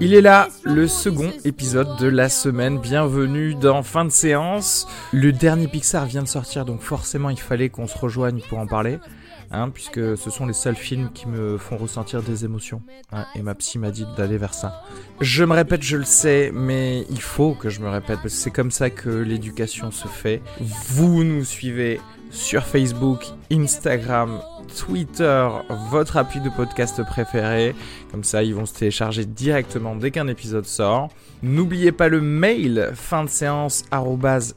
Il est là, le second épisode de la semaine. Bienvenue dans fin de séance. Le dernier Pixar vient de sortir, donc forcément il fallait qu'on se rejoigne pour en parler. Hein, puisque ce sont les seuls films qui me font ressentir des émotions. Hein, et ma psy m'a dit d'aller vers ça. Je me répète, je le sais, mais il faut que je me répète, parce que c'est comme ça que l'éducation se fait. Vous nous suivez sur Facebook, Instagram, Twitter, votre appui de podcast préféré. Comme ça, ils vont se télécharger directement dès qu'un épisode sort. N'oubliez pas le mail fin de séance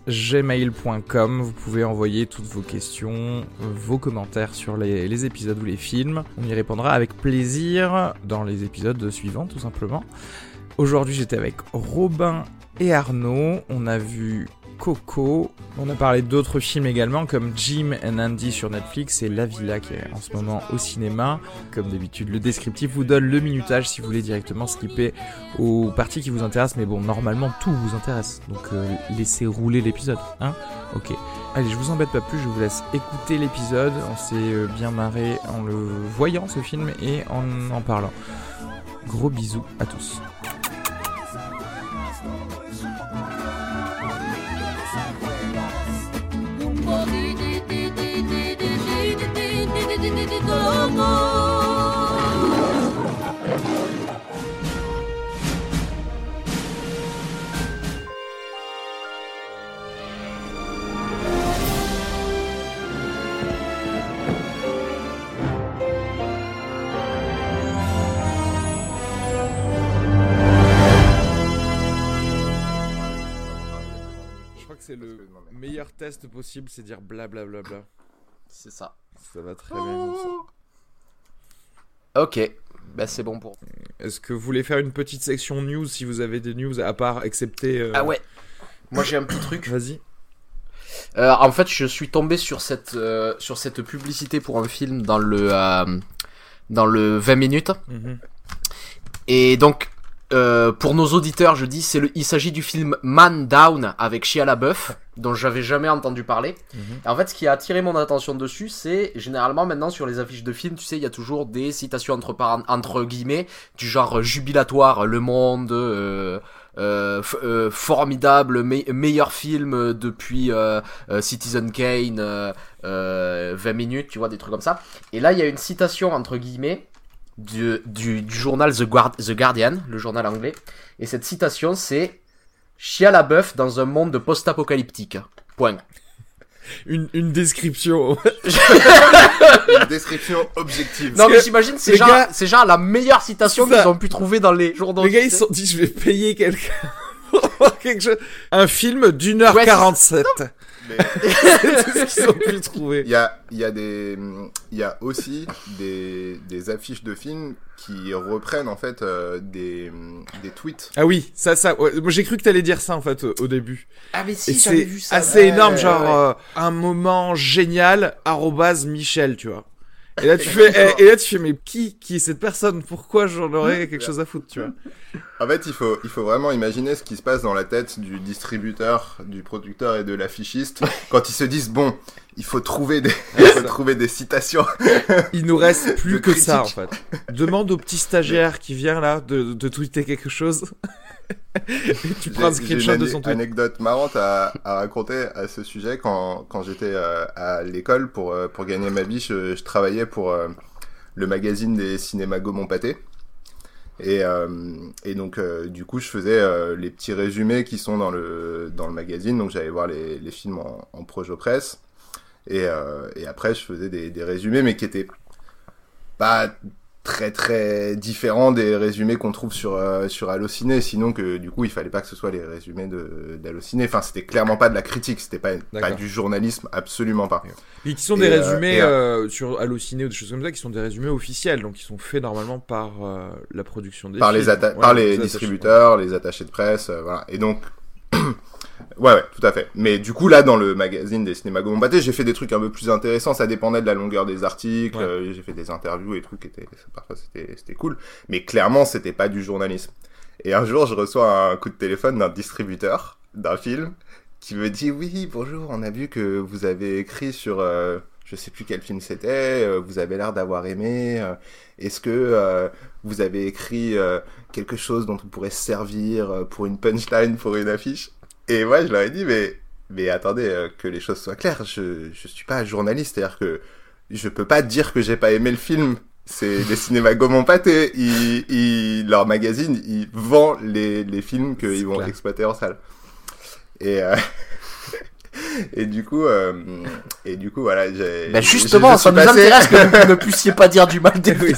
gmail.com. Vous pouvez envoyer toutes vos questions, vos commentaires sur les, les épisodes ou les films. On y répondra avec plaisir dans les épisodes suivants, tout simplement. Aujourd'hui, j'étais avec Robin et Arnaud. On a vu Coco. On a parlé d'autres films également comme Jim and Andy sur Netflix et La Villa qui est en ce moment au cinéma. Comme d'habitude, le descriptif vous donne le minutage si vous voulez directement skipper aux parties qui vous intéressent. Mais bon, normalement tout vous intéresse. Donc euh, laissez rouler l'épisode. Hein ok. Allez, je vous embête pas plus, je vous laisse écouter l'épisode. On s'est euh, bien marré en le voyant ce film et en en parlant. Gros bisous à tous. C'est le meilleur test possible, c'est dire blablabla. Bla, bla, bla. C'est ça. Ça va très bien ça. Ok, bah c'est bon pour. Est-ce que vous voulez faire une petite section news si vous avez des news à part, excepté. euh, Ah ouais. Moi j'ai un petit truc. Vas-y. Euh, en fait, je suis tombé sur cette euh, sur cette publicité pour un film dans le dans le 20 minutes. Mhm. Et donc euh, pour nos auditeurs, je dis c'est le il s'agit du film Man Down avec Shia LaBeouf dont j'avais jamais entendu parler. Et en fait, ce qui a attiré mon attention dessus, c'est généralement maintenant sur les affiches de films, tu sais, il y a toujours des citations entre entre guillemets du genre euh, jubilatoire, Le Monde, euh, euh, euh, formidable, me- meilleur film depuis euh, Citizen Kane, euh, euh, 20 minutes, tu vois, des trucs comme ça. Et là, il y a une citation entre guillemets du, du, du journal The, Guard- The Guardian, le journal anglais. Et cette citation, c'est Chia la bœuf dans un monde post-apocalyptique. Point. Une, une description. Une description objective. Non mais j'imagine c'est genre, gars- c'est genre la meilleure citation qu'ils ont pu trouver dans les journaux. Les gars, ils se sont dit, je vais payer quelqu'un pour voir quelque chose. Un film d'une heure Ouais, 47. Mais C'est ce qu'ils ont pu trouver. il y a, il y a des, il y a aussi des, des affiches de films qui reprennent en fait euh, des, des tweets. Ah oui, ça, ça. ouais, moi, j'ai cru que t'allais dire ça en fait au, au début. Ah mais si j'avais c'est vu ça. assez Ouais, énorme, ouais, genre ouais. euh, un moment génial. arrobase Michel, tu vois. Et là tu fais, et, et là tu fais, mais qui, qui est cette personne? Pourquoi j'en aurais quelque chose à foutre, tu vois? En fait, il faut, il faut vraiment imaginer ce qui se passe dans la tête du distributeur, du producteur et de l'affichiste quand ils se disent bon, il faut trouver des, il faut trouver des citations. Il nous reste plus que ça en fait. Demande au petit stagiaire qui vient là de, de tweeter quelque chose. tu prends un screenshot de son tweet. anecdote marrante à, à raconter à ce sujet. Quand, quand j'étais euh, à l'école pour, euh, pour gagner ma vie, je, je travaillais pour euh, le magazine des cinémas Gaumont Pâté. Et, euh, et donc, euh, du coup, je faisais euh, les petits résumés qui sont dans le, dans le magazine. Donc, j'allais voir les, les films en, en projo presse. Et, euh, et après, je faisais des, des résumés, mais qui étaient pas très très différents des résumés qu'on trouve sur euh, sur Allociné. Sinon que du coup il fallait pas que ce soit les résumés de d'Allociné. Enfin c'était clairement pas de la critique. C'était pas pas du journalisme. Absolument pas. Et qui sont des euh, résumés et, euh, sur Allociné ou des choses comme ça, qui sont des résumés officiels, donc qui sont faits normalement par euh, la production des par les films. atta- Ouais, par les distributeurs les attachés de presse euh, voilà. Et donc ouais ouais tout à fait. Mais du coup là dans le magazine des cinémas Gaumont Pâté j'ai fait des trucs un peu plus intéressants. Ça dépendait de la longueur des articles. Ouais. euh, j'ai fait des interviews et trucs qui étaient parfois c'était c'était cool. Mais clairement c'était pas du journalisme. Et un jour je reçois un coup de téléphone d'un distributeur d'un film qui me dit oui bonjour on a vu que vous avez écrit sur euh, je sais plus quel film c'était euh, vous avez l'air d'avoir aimé euh, est-ce que euh, vous avez écrit quelque chose dont on pourrait se servir pour une punchline pour une affiche? Et moi je leur ai dit mais mais attendez euh, que les choses soient claires je je suis pas journaliste c'est-à-dire que je peux pas dire que j'ai pas aimé le film c'est les cinémas Gaumont Pâté ils, ils, leur magazine ils vendent les, les films qu'ils vont clair. exploiter en salle et euh, et du coup euh, et du coup voilà j'ai je- justement, ça nous passé- intéresse que vous ne puissiez pas dire du mal des Oui,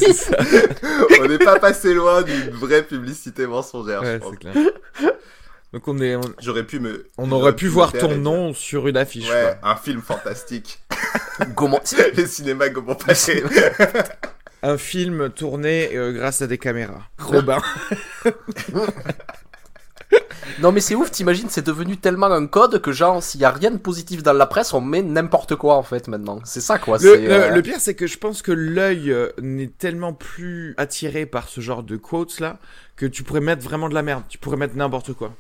on n'est pas passé loin d'une vraie publicité mensongère je pense. clair. Donc on est, on, J'aurais pu me. on aurait pu voir ton nom sur une affiche. Ouais, un film fantastique. Comment Les cinémas comment passer. quoi. Un film tourné euh, grâce à des caméras. Robin. Non mais c'est ouf, t'imagines, c'est devenu tellement un code que genre s'il y a rien de positif dans la presse, on met n'importe quoi en fait maintenant. C'est ça quoi. Le, euh, le pire, c'est que je pense que l'œil euh, n'est tellement plus attiré par ce genre de quotes là que tu pourrais mettre vraiment de la merde. Tu pourrais mettre n'importe quoi.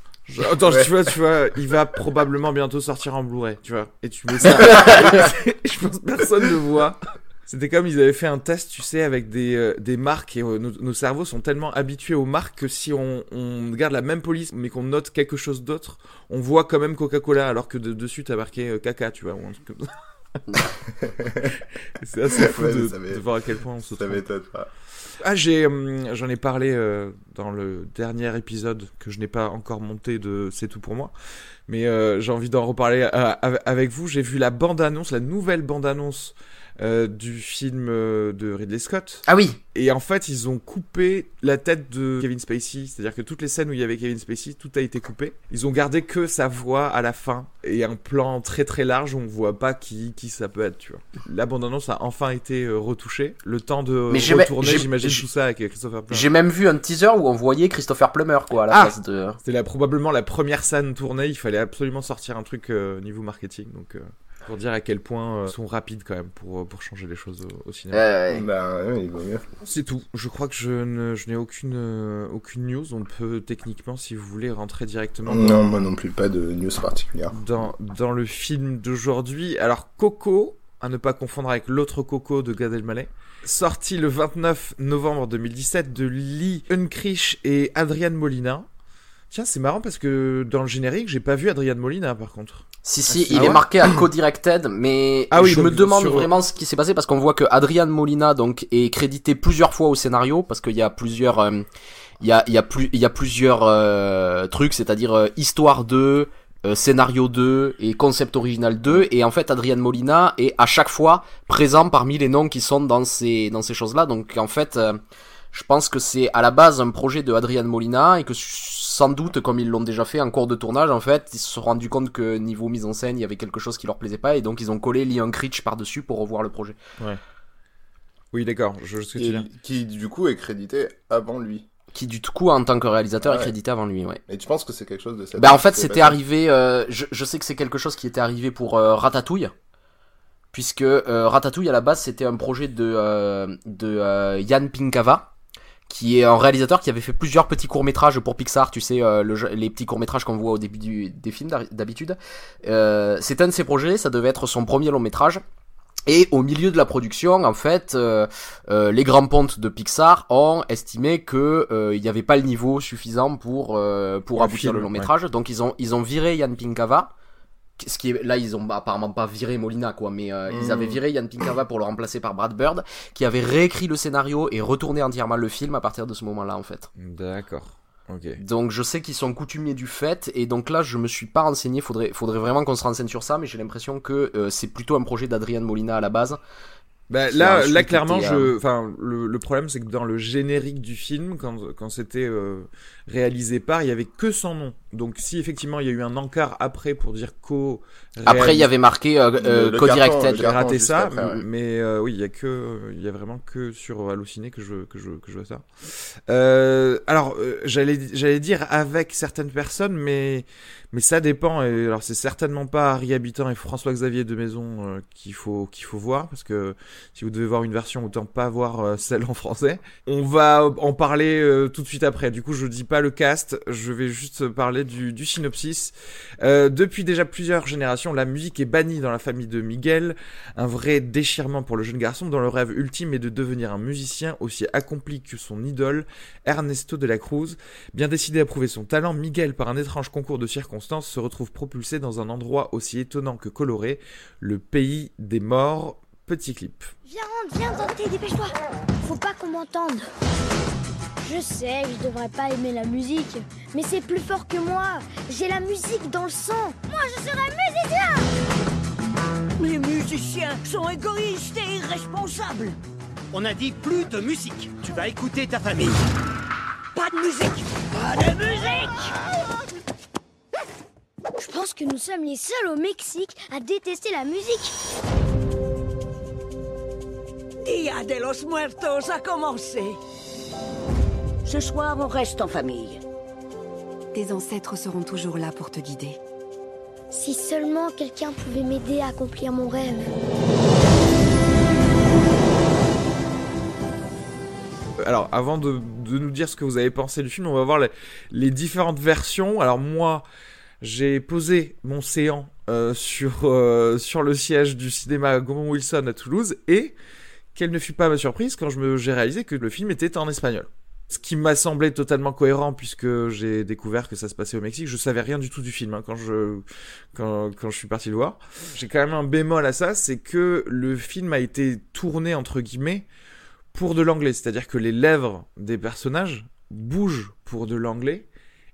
Attends, Ouais. tu vois, tu vois, il va probablement bientôt sortir en Blu-ray, tu vois, et tu mets ça. je pense que personne ne voit. C'était comme ils avaient fait un test, tu sais, avec des, euh, des marques et euh, nos, nos cerveaux sont tellement habitués aux marques que si on, on garde la même police mais qu'on note quelque chose d'autre, on voit quand même Coca-Cola alors que de- dessus t'as marqué euh, caca, tu vois, ou un truc comme ça. C'est assez fou Ouais, de, voir à quel point on se Ça m'étonne pas. Ah, j'ai, hum, j'en ai parlé euh, dans le dernier épisode que je n'ai pas encore monté de C'est tout pour moi. Mais euh, j'ai envie d'en reparler euh, av- avec vous. J'ai vu la bande-annonce, la nouvelle bande-annonce euh, du film euh, de Ridley Scott. Ah oui. Et en fait, ils ont coupé la tête de Kevin Spacey. C'est-à-dire que toutes les scènes où il y avait Kevin Spacey, tout a été coupé. Ils ont gardé que sa voix à la fin et un plan très très large où on voit pas qui, qui ça peut être, tu vois. La bande-annonce a enfin été euh, retouchée. Le temps de Mais retourner, j'imagine, tout ça avec Christopher Plummer. J'ai même vu un teaser où on voyait Christopher Plummer quoi à la Ah. place de. C'était probablement la première scène tournée. Il fallait absolument sortir un truc euh, niveau marketing. Donc, euh, pour dire à quel point euh, ils sont rapides quand même pour, euh, pour changer les choses au, au cinéma. Euh, Bah, ouais, vaut mieux. C'est tout. Je crois que je, ne, je n'ai aucune, euh, aucune news. On peut techniquement, si vous voulez, rentrer directement Non, moi non plus, pas de news particulière. dans, dans le film d'aujourd'hui. Alors, Coco, à ne pas confondre avec l'autre Coco de Gad Elmaleh, sorti le 29 novembre 2017 de Lee Unkrich et Adrian Molina. Tiens, c'est marrant parce que dans le générique, j'ai pas vu Adrian Molina par contre. Si si, Ah, il ah est ouais marqué à co-directed, mais Ah oui, je me demande sur- vraiment ce qui s'est passé parce qu'on voit que Adrian Molina donc est crédité plusieurs fois au scénario parce qu'il y a plusieurs euh, il y a il y a plus il y a plusieurs euh, trucs, c'est-à-dire euh, histoire 2, euh, scénario 2 et concept original 2 et en fait Adrian Molina est à chaque fois présent parmi les noms qui sont dans ces dans ces choses-là. Donc en fait euh, je pense que c'est à la base un projet de Adrian Molina et que sans doute, comme ils l'ont déjà fait en cours de tournage, en fait, ils se sont rendus compte que niveau mise en scène, il y avait quelque chose qui leur plaisait pas et donc ils ont collé Liam Critch par-dessus pour revoir le projet. Oui, d'accord. Je sais qui, du coup, est crédité avant lui. Qui du coup, en tant que réalisateur, Ouais. est crédité avant lui, ouais. Et tu penses que c'est quelque chose de ça Bah en fait, c'était arrivé. euh, je, je sais que c'est quelque chose qui était arrivé pour euh, Ratatouille, puisque euh, Ratatouille à la base c'était un projet de euh, de euh, Yann Pinkava, qui est un réalisateur qui avait fait plusieurs petits courts métrages pour Pixar. Tu sais, euh, le les petits courts métrages qu'on voit au début du, des films d'hab- d'habitude. Euh, c'est un de ses projets. Ça devait être son premier long métrage. Et au milieu de la production, en fait, euh, euh, les grands pontes de Pixar ont estimé que euh, il n'y avait pas le niveau suffisant pour euh, pour aboutir film, le long ouais. métrage. Donc ils ont ils ont viré Yann Pinkava ce qui est là ils ont apparemment pas viré Molina quoi mais euh, ils Mm. avaient viré Yann Pinkava pour le remplacer par Brad Bird qui avait réécrit le scénario et retourné entièrement le film à partir de ce moment-là en fait. D'accord. Donc je sais qu'ils sont coutumiers du fait et donc là je me suis pas renseigné, faudrait faudrait vraiment qu'on se renseigne sur ça mais j'ai l'impression que euh, c'est plutôt un projet d'Adrian Molina à la base. Bah, là, là clairement, je, enfin, le, le problème c'est que dans le générique du film, quand, quand c'était euh, réalisé par, il y avait que son nom. Donc si effectivement il y a eu un encart après pour dire co. Après il y avait marqué euh, euh, co-directed. J'ai raté ça, après, ouais. mais euh, oui, il y a que, il y a vraiment que sur Allociné que je, que je, que je vois ça. Euh, alors, euh, j'allais, j'allais dire avec certaines personnes, mais, mais ça dépend. Et alors, c'est certainement pas Harry Habitant et François-Xavier de Maison euh, qu'il faut, qu'il faut voir, parce que si vous devez voir une version, autant pas voir euh, celle en français. On va en parler euh, tout de suite après. Du coup, je dis pas le cast, je vais juste parler du, du synopsis. Depuis déjà plusieurs générations, la musique est bannie dans la famille de Miguel, un vrai déchirement pour le jeune garçon dont le rêve ultime est de devenir un musicien aussi accompli que son idole, Ernesto de la Cruz. Bien décidé à prouver son talent, Miguel, par un étrange concours de circonstances, se retrouve propulsé dans un endroit aussi étonnant que coloré, le pays des morts. Petit clip. Viens, rentre, viens, Dante, dépêche-toi. Faut pas qu'on m'entende. Je sais, je devrais pas aimer la musique, mais c'est plus fort que moi. J'ai la musique dans le sang. Moi, je serai musicien. Les musiciens sont égoïstes et irresponsables. On a dit plus de musique. Tu vas écouter ta famille. Pas de musique Pas de musique Je pense que nous sommes les seuls au Mexique à détester la musique. Dia de los Muertos a commencé. Ce soir, on reste en famille. Tes ancêtres seront toujours là pour te guider. Si seulement quelqu'un pouvait m'aider à accomplir mon rêve. Alors, avant de, de nous dire ce que vous avez pensé du film, on va voir les, les différentes versions. Alors moi, j'ai posé mon séant euh, sur, euh, sur le siège du cinéma Gaumont Wilson à Toulouse et quelle ne fut pas ma surprise quand j'ai réalisé que le film était en espagnol. Ce qui m'a semblé totalement cohérent puisque j'ai découvert que ça se passait au Mexique. Je savais rien du tout du film hein, quand je quand, quand je suis parti le voir. J'ai quand même un bémol à ça, c'est que le film a été tourné entre guillemets pour de l'anglais, c'est-à-dire que les lèvres des personnages bougent pour de l'anglais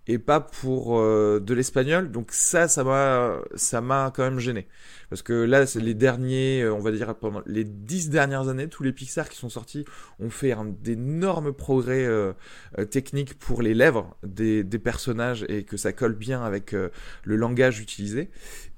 et pas pour euh, de l'espagnol. Donc ça, ça m'a, ça m'a quand même gêné. Parce que là, c'est les derniers, euh, on va dire pendant les dix dernières années, tous les Pixar qui sont sortis ont fait un d'énormes progrès euh, euh, techniques pour les lèvres des, personnages et que ça colle bien avec le langage utilisé.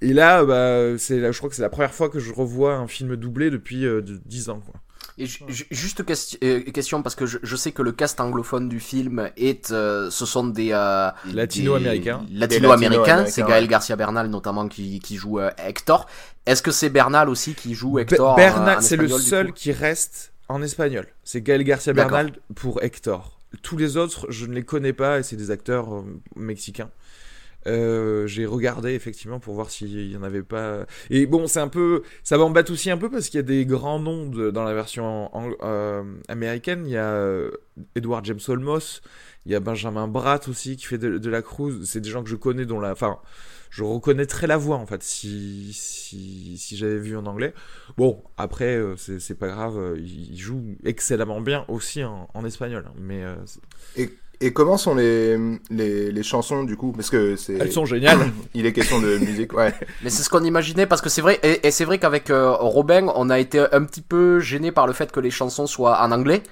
Et là, bah, c'est, je crois que c'est la première fois que je revois un film doublé depuis de- dix ans. Quoi. Et juste question, euh, question parce que je, je sais que le cast anglophone du film est, euh, ce sont des euh, Latino-américains. Latino-américains. C'est Gaël. Garcia Bernal notamment qui, qui joue euh, Hector. Est-ce que c'est Bernal aussi qui joue Hector Bernal, c'est le seul qui reste en espagnol. C'est Gaël Garcia. Bernal pour Hector. Tous les autres, je ne les connais pas et c'est des acteurs euh, mexicains. Euh, j'ai regardé effectivement pour voir s'il y en avait pas. Et bon, c'est un peu, ça m'embête aussi un peu parce qu'il y a des grands noms dans la version euh, américaine. Il y a euh, Edward James Olmos, il y a Benjamin Bratt aussi qui fait de, la Cruz. C'est des gens que je connais dont la, enfin, je reconnaîtrais la voix en fait si si, si j'avais vu en anglais. Bon, après c'est pas grave, il joue excellemment bien aussi en, espagnol, hein, mais euh, Et comment sont les, les, les chansons du coup? Parce que c'est. elles sont géniales. Il est question de musique, ouais. Mais c'est ce qu'on imaginait parce que c'est vrai et, et c'est vrai qu'avec euh, Robin, on a été un petit peu gêné par le fait que les chansons soient en anglais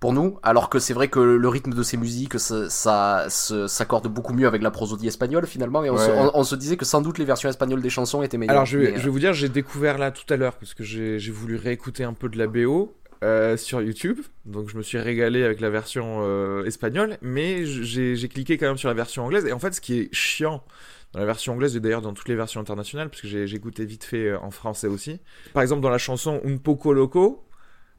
pour nous, alors que c'est vrai que le rythme de ces musiques, ça, s'accorde beaucoup mieux avec la prosodie espagnole finalement, et on, se, Ouais. on, on se disait que sans doute les versions espagnoles des chansons étaient meilleures. Alors je vais, Mais, je vais vous dire, j'ai découvert là tout à l'heure parce que j'ai voulu réécouter un peu de la BO euh, sur YouTube, donc je me suis régalé avec la version euh, espagnole, mais j'ai cliqué quand même sur la version anglaise et en fait ce qui est chiant dans la version anglaise et d'ailleurs dans toutes les versions internationales parce que j'ai j'ai écouté vite fait euh, en français aussi. Par exemple dans la chanson Un poco loco,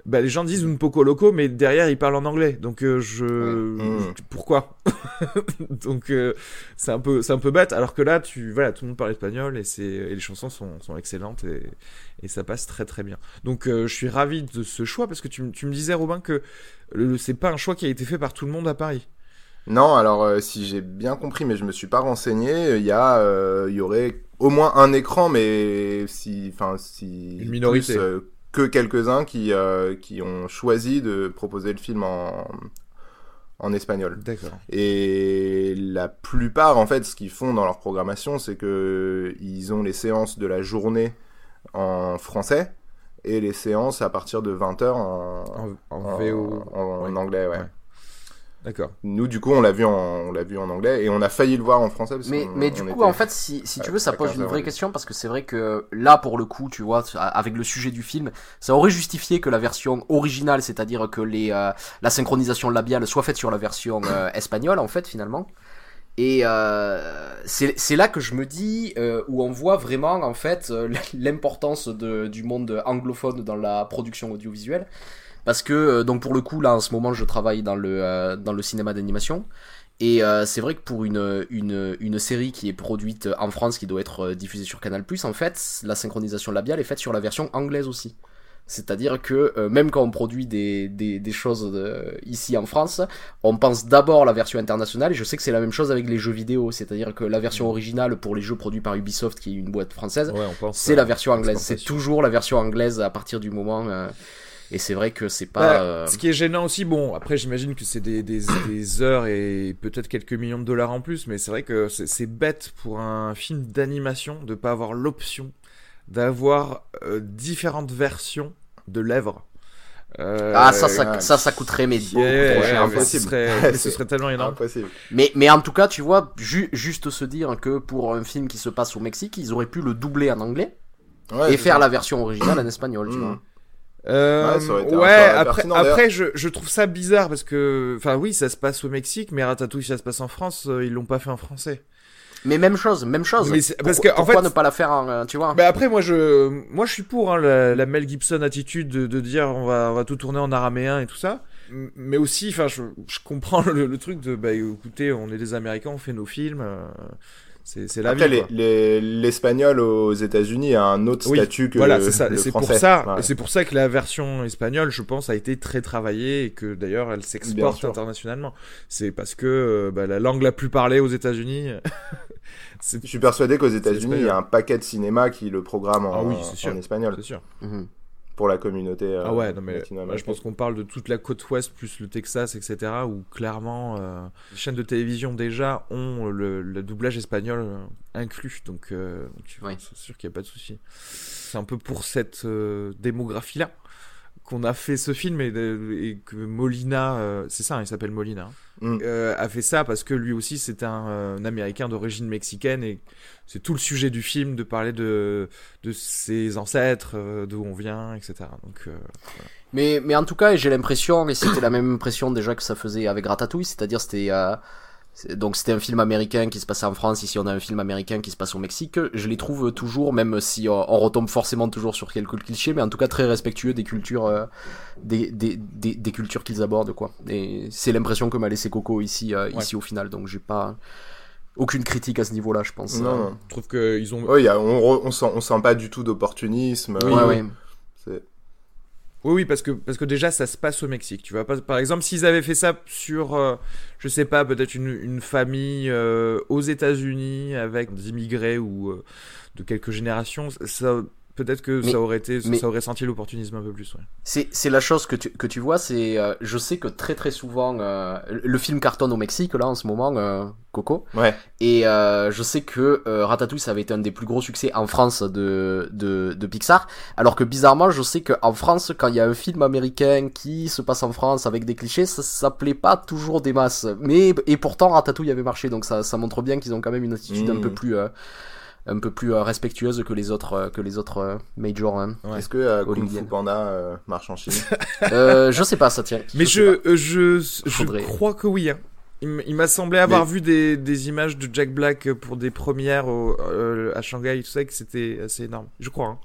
bah, les gens disent Un poco loco mais derrière ils parlent en anglais, donc euh, je. Mm. pourquoi? Donc euh, c'est un peu c'est un peu bête alors que là tu voilà tout le monde parle espagnol et c'est et les chansons sont, sont excellentes et, et ça passe très très bien. Donc euh, je suis ravi de ce choix parce que tu, m- tu me disais Robin que le- c'est pas un choix qui a été fait par tout le monde à Paris. Non, alors si j'ai bien compris, mais je me suis pas renseigné, il y a, il y aurait au moins un écran, mais si, enfin si Une minorité. plus, que quelques-uns qui euh, qui ont choisi de proposer le film en en espagnol. D'accord. Et la plupart, en fait, ce qu'ils font dans leur programmation, c'est que ils ont les séances de la journée en français et les séances à partir de 20h en, En, en VO. en, en ouais. anglais, ouais. Ouais. D'accord. Nous, du coup, on l'a vu en, on l'a vu en anglais et on a failli le voir en français. Parce Mais, mais du on coup, était- en fait, si, si tu veux, ça pose 15 une vraie question parce que c'est vrai que là, pour le coup, tu vois, avec le sujet du film, ça aurait justifié que la version originale, c'est-à-dire que les, euh, la synchronisation labiale soit faite sur la version euh, espagnole, en fait, finalement. Et euh, c'est c'est là que je me dis euh, où on voit vraiment en fait euh, l'importance de- du monde anglophone dans la production audiovisuelle parce que euh, donc pour le coup là en ce moment je travaille dans le euh, dans le cinéma d'animation. Et euh, c'est vrai que pour une, une, une série qui est produite en France, qui doit être euh, diffusée sur Canal+, en fait, la synchronisation labiale est faite sur la version anglaise aussi. C'est-à-dire que euh, même quand on produit des, des, des choses de- ici en France, on pense d'abord la version internationale, et je sais que c'est la même chose avec les jeux vidéo, c'est-à-dire que la version originale pour les jeux produits par Ubisoft, qui est une boîte française, Ouais, c'est la version anglaise. C'est toujours la version anglaise à partir du moment... euh, et c'est vrai que c'est pas... Bah, euh, Ce qui est gênant aussi, bon, après j'imagine que c'est des, des, des heures et peut-être quelques millions de dollars en plus, mais c'est vrai que c'est bête pour un film d'animation de pas avoir l'option d'avoir euh, différentes versions de lèvres. Euh, Ah, ça, ça, ouais. ça, ça coûterait mais beaucoup yeah, trop ouais, cher. mais ce serait, mais ce serait tellement énorme. Impossible. Mais, mais en tout cas, tu vois, ju- juste se dire que pour un film qui se passe au Mexique, ils auraient pu le doubler en anglais Ouais, et faire ça. la version originale en espagnol, tu Mm. vois. Euh, Ouais, après, après je, je trouve ça bizarre parce que, enfin oui, ça se passe au Mexique, mais Ratatouille, ça se passe en France, euh, ils l'ont pas fait en français. Mais même chose, même chose. Mais c'est- parce Pourquoi- que, en pourquoi fait- ne pas la faire en, euh, tu vois? Bah après moi je moi je suis pour hein, la, la Mel Gibson attitude de, de dire on va on va tout tourner en araméen et tout ça mais aussi enfin je, je comprends le, le truc de bah écoutez on est des Américains on fait nos films euh, c'est c'est la Après, vie les- quoi. les- l'espagnol aux États-Unis a un autre Oui, statut que voilà le, c'est ça c'est pour français. ça Ouais. c'est pour ça que la version espagnole je pense a été très travaillée et que d'ailleurs elle s'exporte internationalement c'est parce que euh, bah, la langue la plus parlée aux États-Unis c'est Je suis persuadé qu'aux États-Unis, il y a un paquet de cinéma qui le programme en, Ah oui, c'est sûr. en espagnol c'est sûr Mhm. Pour la communauté. euh, Ah ouais, non mais latino-américaine. moi, je pense qu'on parle de toute la côte ouest plus le Texas, etc. Où clairement euh, les chaînes de télévision déjà ont le, le doublage espagnol euh, inclus, donc, euh, donc, c'est sûr qu'il n'y a pas de souci. C'est un peu pour cette euh, démographie-là qu'on a fait ce film et, que Molina, euh, c'est ça, hein, il s'appelle Molina, hein, Mm. euh, a fait ça parce que lui aussi c'est un, euh, un Américain d'origine mexicaine et c'est tout le sujet du film de parler de, de ses ancêtres, euh, d'où on vient, etc. Donc euh, Mais, mais en tout cas, j'ai l'impression, et c'était la même impression déjà que ça faisait avec Ratatouille, c'est-à-dire c'était euh, donc c'était un film américain qui se passait en France, ici on a un film américain qui se passe au Mexique. Je les trouve toujours, même si on, on retombe forcément toujours sur quelques clichés, mais en tout cas très respectueux des cultures, euh, des, des, des, des cultures qu'ils abordent quoi. Et c'est l'impression que m'a laissé Coco ici, euh, Ouais. ici au final, donc j'ai pas aucune critique à ce niveau-là, je pense. Non, Euh, non. je trouve qu'ils ont Ouais, y a- on, re- on, sent, on sent pas du tout d'opportunisme. Oui, ouais, euh, ouais. Oui, oui, parce que, parce que déjà, ça se passe au Mexique. Tu vois, par exemple, s'ils avaient fait ça sur, euh, je sais pas, peut-être une, une famille euh, aux États-Unis avec des immigrés ou euh, de quelques générations, ça, peut-être que Mais- ça aurait été, mais- ça aurait senti l'opportunisme un peu plus. Ouais. C'est, c'est la chose que tu, que tu vois, c'est, euh, je sais que très très souvent, euh, le film cartonne au Mexique là en ce moment, euh, Coco, Ouais. et euh, je sais que euh, Ratatouille ça avait été un des plus gros succès en France de, de, de Pixar, alors que bizarrement je sais qu'en France quand il y a un film américain qui se passe en France avec des clichés, ça, ça plaît pas toujours des masses, mais et pourtant Ratatouille avait marché, donc ça, ça montre bien qu'ils ont quand même une attitude un Mm. peu plus euh, un peu plus euh, respectueuse que les autres euh, que les autres euh, majors. hein. Ouais. Est-ce que euh, Kung Fu. Panda euh, marche en Chine Euh, je sais pas, ça tient. Mais je, je, je Faudrait. crois que oui. hein. Il m'a semblé avoir vu des, des images de Jack Black pour des premières au- euh, à Shanghai et tout ça, que c'était assez énorme. Je crois. hein.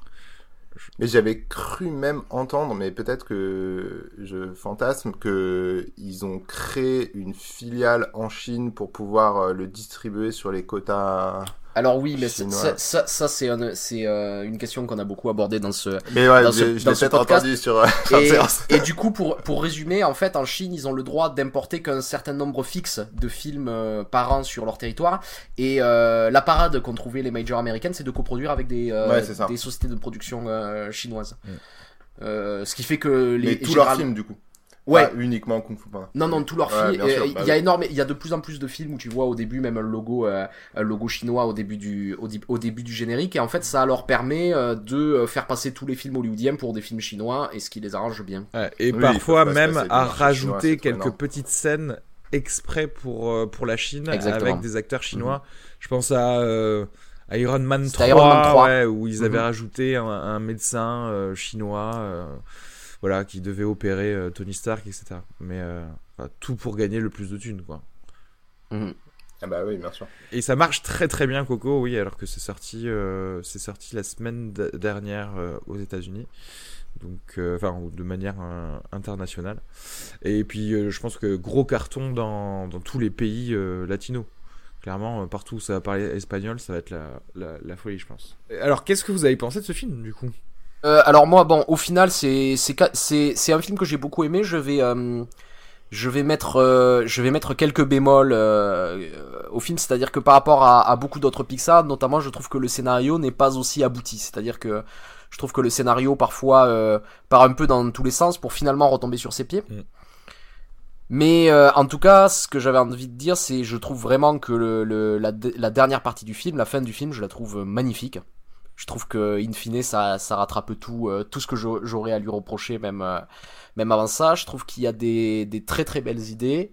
Mais j'avais cru même entendre, mais peut-être que je fantasme, que ils ont créé une filiale en Chine pour pouvoir le distribuer sur les quotas Alors oui, mais Chinois. ça, ça, ça, c'est un- euh, une question qu'on a beaucoup abordée dans ce, Mais ouais, Dans ce- je, dans ce podcast. entendu sur euh, Et, du coup, pour, pour résumer, en fait, en Chine, ils ont le droit d'importer qu'un certain nombre fixe de films euh, par an sur leur territoire. Et la parade qu'ont trouvé les majors américaines, c'est de coproduire avec des, Ouais, sociétés de production chinoises. Mm. Ce qui fait que les Mais tous leurs films, du coup. Ouais. Pas uniquement Kung Fu Panda. Non, non, tous leurs films. bah il y a oui. énorme, il y a de plus en plus de films où tu vois au début même un logo, euh, un logo chinois au début du, au, au début du générique. Et en fait, ça leur permet euh, de euh, faire passer tous les films hollywoodiens pour des films chinois et ce qui les arrange bien. Ouais, et Oui, parfois même à chinois, rajouter quelques énorme. petites scènes exprès pour, euh, pour la Chine Exactement. avec des acteurs chinois. Je pense à euh, à Iron Man C'était 3, Iron Man 3. ouais, où ils avaient Mhm. rajouté un, un médecin euh, chinois euh, voilà, qui devait opérer euh, Tony Stark, etc. Mais euh, enfin, tout pour gagner le plus de thunes, quoi. Ah bah oui, bien sûr. Et ça marche très très bien Coco, oui, alors que c'est sorti, euh, c'est sorti la semaine dernière euh, aux États-Unis, donc euh, enfin de manière euh, internationale. Et puis euh, je pense que gros carton dans, dans tous les pays euh, latinos. Clairement, euh, partout où ça va parler espagnol, ça va être la, la, la folie, je pense. Alors, qu'est-ce que vous avez pensé de ce film, du coup? Euh, alors moi, bon, au final, c'est un film que j'ai beaucoup aimé. Je vais euh, je vais mettre euh, je vais mettre quelques bémols au film, c'est-à-dire que par rapport à, à beaucoup d'autres Pixar, notamment, je trouve que le scénario n'est pas aussi abouti. C'est-à-dire que je trouve que le scénario parfois part un peu dans tous les sens pour finalement retomber sur ses pieds. Mm. Mais euh, en tout cas, ce que j'avais envie de dire, c'est je trouve vraiment que le, le- la, la dernière partie du film, la fin du film, je la trouve magnifique. Je trouve que in fine ça, rattrape tout, euh, tout ce que j'au- j'aurais à lui reprocher même, euh, même avant ça. Je trouve qu'il y a des, très très belles idées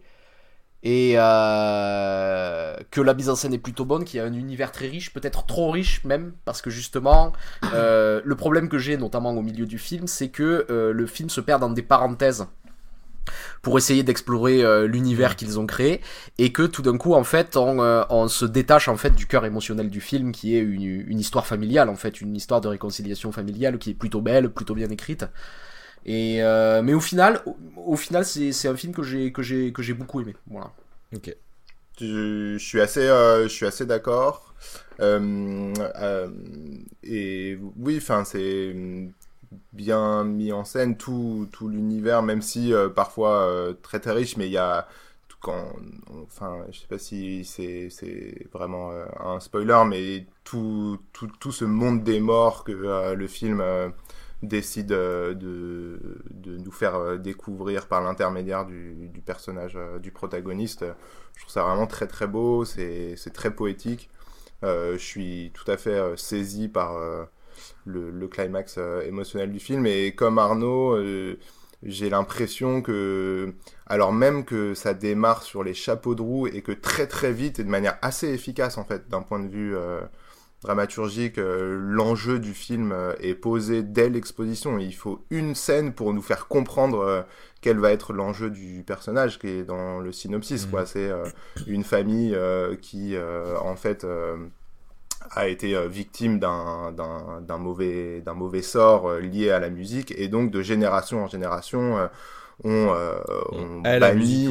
et euh, que la mise en scène est plutôt bonne, qu'il y a un univers très riche, peut-être trop riche même, parce que justement le problème que j'ai notamment au milieu du film, c'est que le film se perd dans des parenthèses pour essayer d'explorer euh, l'univers qu'ils ont créé et que tout d'un coup en fait on, euh, on se détache en fait du cœur émotionnel du film qui est une, une histoire familiale en fait une histoire de réconciliation familiale qui est plutôt belle plutôt bien écrite et euh, mais au final au, au final c'est c'est un film que j'ai que j'ai que j'ai beaucoup aimé voilà Ok. Je, je suis assez, euh, je suis assez d'accord. Euh, euh, et oui, enfin, c'est bien mis en scène tout, tout l'univers, même si euh, parfois euh, très très riche, mais il y a quand, enfin, je sais pas si c'est c'est vraiment euh, un spoiler, mais tout, tout, tout ce monde des morts que le film décide de, de nous faire découvrir par l'intermédiaire du, du personnage du protagoniste. Je trouve ça vraiment très très beau, c'est c'est très poétique. Je suis tout à fait saisi par le, le climax euh, émotionnel du film et comme Arnaud, euh, j'ai l'impression que, alors même que ça démarre sur les chapeaux de roue et que très très vite et de manière assez efficace en fait d'un point de vue euh, dramaturgique, euh, l'enjeu du film euh, est posé dès l'exposition. Il faut une scène pour nous faire comprendre quel va être l'enjeu du personnage qui est dans le synopsis. Quoi. C'est euh, une famille qui, en fait, a été euh, victime d'un mauvais, mauvais sort euh, lié à la musique et donc de génération en génération, euh, on, euh, on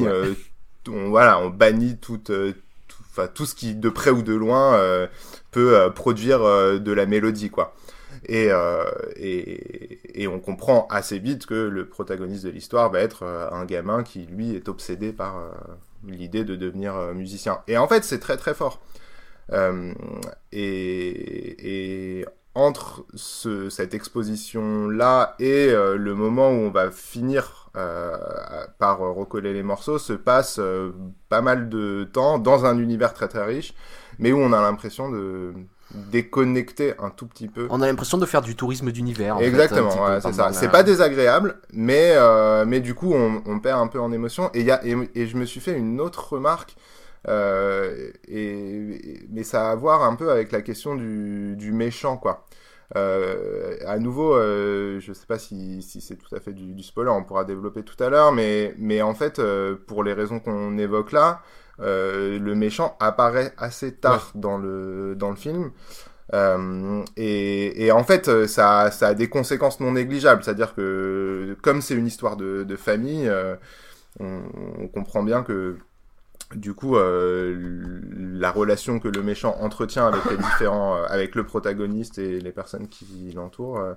ouais. voilà, on bannit toute, tout, enfin, tout ce qui, de près ou de loin, euh, peut euh, produire euh, de la mélodie, quoi. Et, et, et on comprend assez vite que le protagoniste de l'histoire va être un gamin qui, lui, est obsédé par l'idée de devenir musicien. Et en fait, c'est très très fort. Euh, et, et entre ce, cette exposition-là et euh, le moment où on va finir euh, par recoller les morceaux se passe euh, pas mal de temps dans un univers très très riche, mais où on a l'impression de déconnecter un tout petit peu. on a l'impression de faire du tourisme d'univers Exactement, ouais, c'est ça. C'est pas désagréable, mais mais du coup on, on perd un peu en émotion. Et y a et, et je me suis fait une autre remarque. Euh, et, mais ça a à voir un peu avec la question du, du méchant quoi. Euh, à nouveau, euh, je sais pas si, si c'est tout à fait du, du spoiler, on pourra développer tout à l'heure, mais, mais en fait, euh, pour les raisons qu'on évoque là, le méchant apparaît assez tard dans, le, dans le film. Et, et en fait, ça, ça a des conséquences non négligeables. C'est-à-dire que, comme c'est une histoire de, de famille, on, on comprend bien que du coup, euh, la relation que le méchant entretient avec les différents, euh, avec le protagoniste et les personnes qui l'entourent, euh,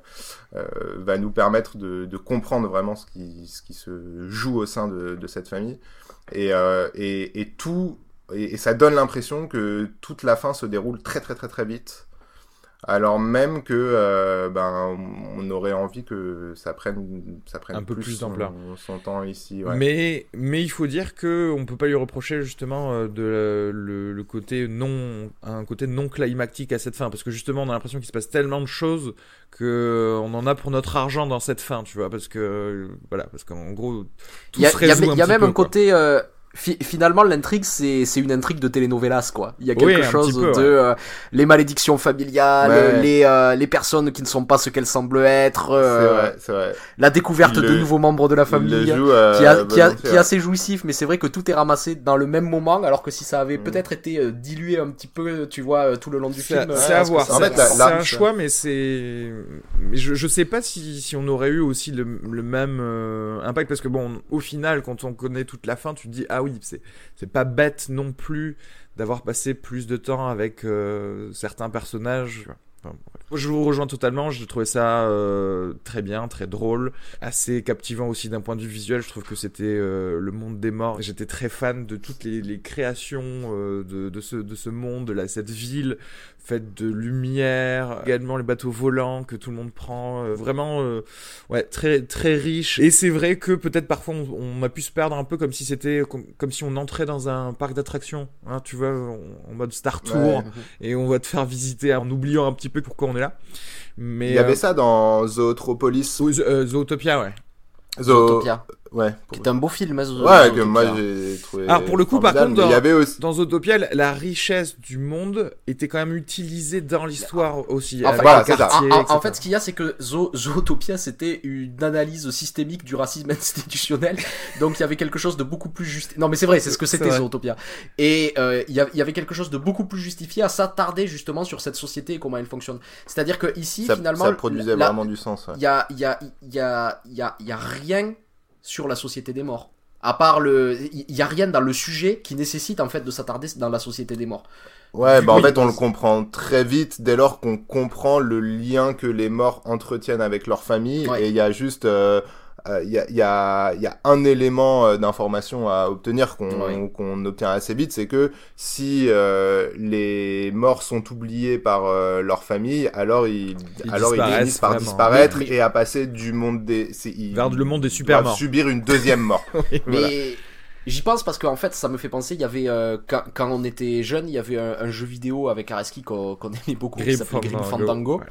euh, va nous permettre de, de, comprendre vraiment ce qui, ce qui se joue au sein de, de cette famille. Et, euh, et, et tout, et, et ça donne l'impression que toute la fin se déroule très très très très vite alors même que euh, ben on aurait envie que ça prenne ça prenne un peu plus, d'ampleur. son, temps ici ouais. mais mais il faut dire que on peut pas lui reprocher justement euh, de le, le, côté non un côté non climactique à cette fin. Parce que justement on a l'impression qu'il se passe tellement de choses que on en a pour notre argent dans cette fin tu vois. Parce que voilà. Parce qu'en gros tout il y a, se résout y a, y a même peu, un côté euh, finalement l'intrigue c'est c'est une intrigue de telenovelas quoi il y a quelque oui, chose peu, de ouais. euh, les malédictions familiales Ouais. les euh, les personnes qui ne sont pas ce qu'elles semblent être c'est euh, vrai c'est vrai la découverte de nouveaux membres de la Il famille le joue, euh, qui, a, qui, a, qui est assez jouissif, mais c'est vrai que tout est ramassé dans le même moment, alors que si ça avait Mm. peut-être été euh, dilué un petit peu, tu vois, euh, tout le long du film. c'est euh, à voir. C'est un choix, mais c'est. mais Je, je sais pas si, si on aurait eu aussi le, le même euh, impact parce que bon, au final, quand on connaît toute la fin, tu te dis ah oui, c'est c'est pas bête non plus d'avoir passé plus de temps avec euh, certains personnages. Je vous rejoins totalement. J'ai trouvé ça euh, très bien, très drôle, assez captivant aussi d'un point de vue visuel. Je trouve que c'était euh, le monde des morts. J'étais très fan de toutes les, créations de, ce, de ce monde, de cette ville faite de lumière, également les bateaux volants que tout le monde prend, euh, vraiment euh, ouais très très riche. Et c'est vrai que peut-être parfois on, on, a pu se perdre un peu comme si c'était comme, comme, si on entrait dans un parc d'attractions, hein, tu vois, en, mode Star Tour, Ouais. et on va te faire visiter en oubliant un petit peu pourquoi on est là. Mais il y avait euh, ça dans Zootropolis Zootopia, ouais. Zo... Zootopia. Ouais. Qui est un beau film, hein, Ouais, que moi j'ai trouvé. Alors pour le coup, par contre, dans, il y avait aussi... dans Zootopia, la, richesse du monde était quand même utilisée dans l'histoire aussi. En fait, voilà, quartier, en, en, en, fait, ce qu'il y a, c'est que Zo Zootopia, c'était une analyse systémique du racisme institutionnel. Donc il y avait quelque chose de beaucoup plus juste. Non, mais c'est vrai, c'est ce que c'était Zootopia. Et euh, il, y y avait quelque chose de beaucoup plus justifié à s'attarder justement sur cette société et comment elle fonctionne. C'est-à-dire que ici, ça, finalement, ça produisait la, vraiment du sens. Il y a, il y a, il y a, il y a, il y a rien sur la société des morts. À part le, il y a rien dans le sujet qui nécessite en fait de s'attarder dans la société des morts. Ouais, bah en fait on le comprend très vite dès lors qu'on comprend le lien que les morts entretiennent avec leur famille Ouais. et il y a juste euh, il y, a, y, a, y, a, un élément euh, d'information à obtenir qu'on qu'on obtient assez vite, c'est que si euh, les morts sont oubliés par euh, leur famille, alors ils, ils alors ils finissent par vraiment. disparaître et à passer du monde des ils vers le monde des super morts, subir une deuxième mort. oui, voilà. Mais J'y pense parce qu'en fait, ça me fait penser, il y avait, euh, quand, quand, on était jeune, il y avait un, un jeu vidéo avec Areski qu'on qu aimait beaucoup, Grim qui s'appelait Grim Fandango. Ouais.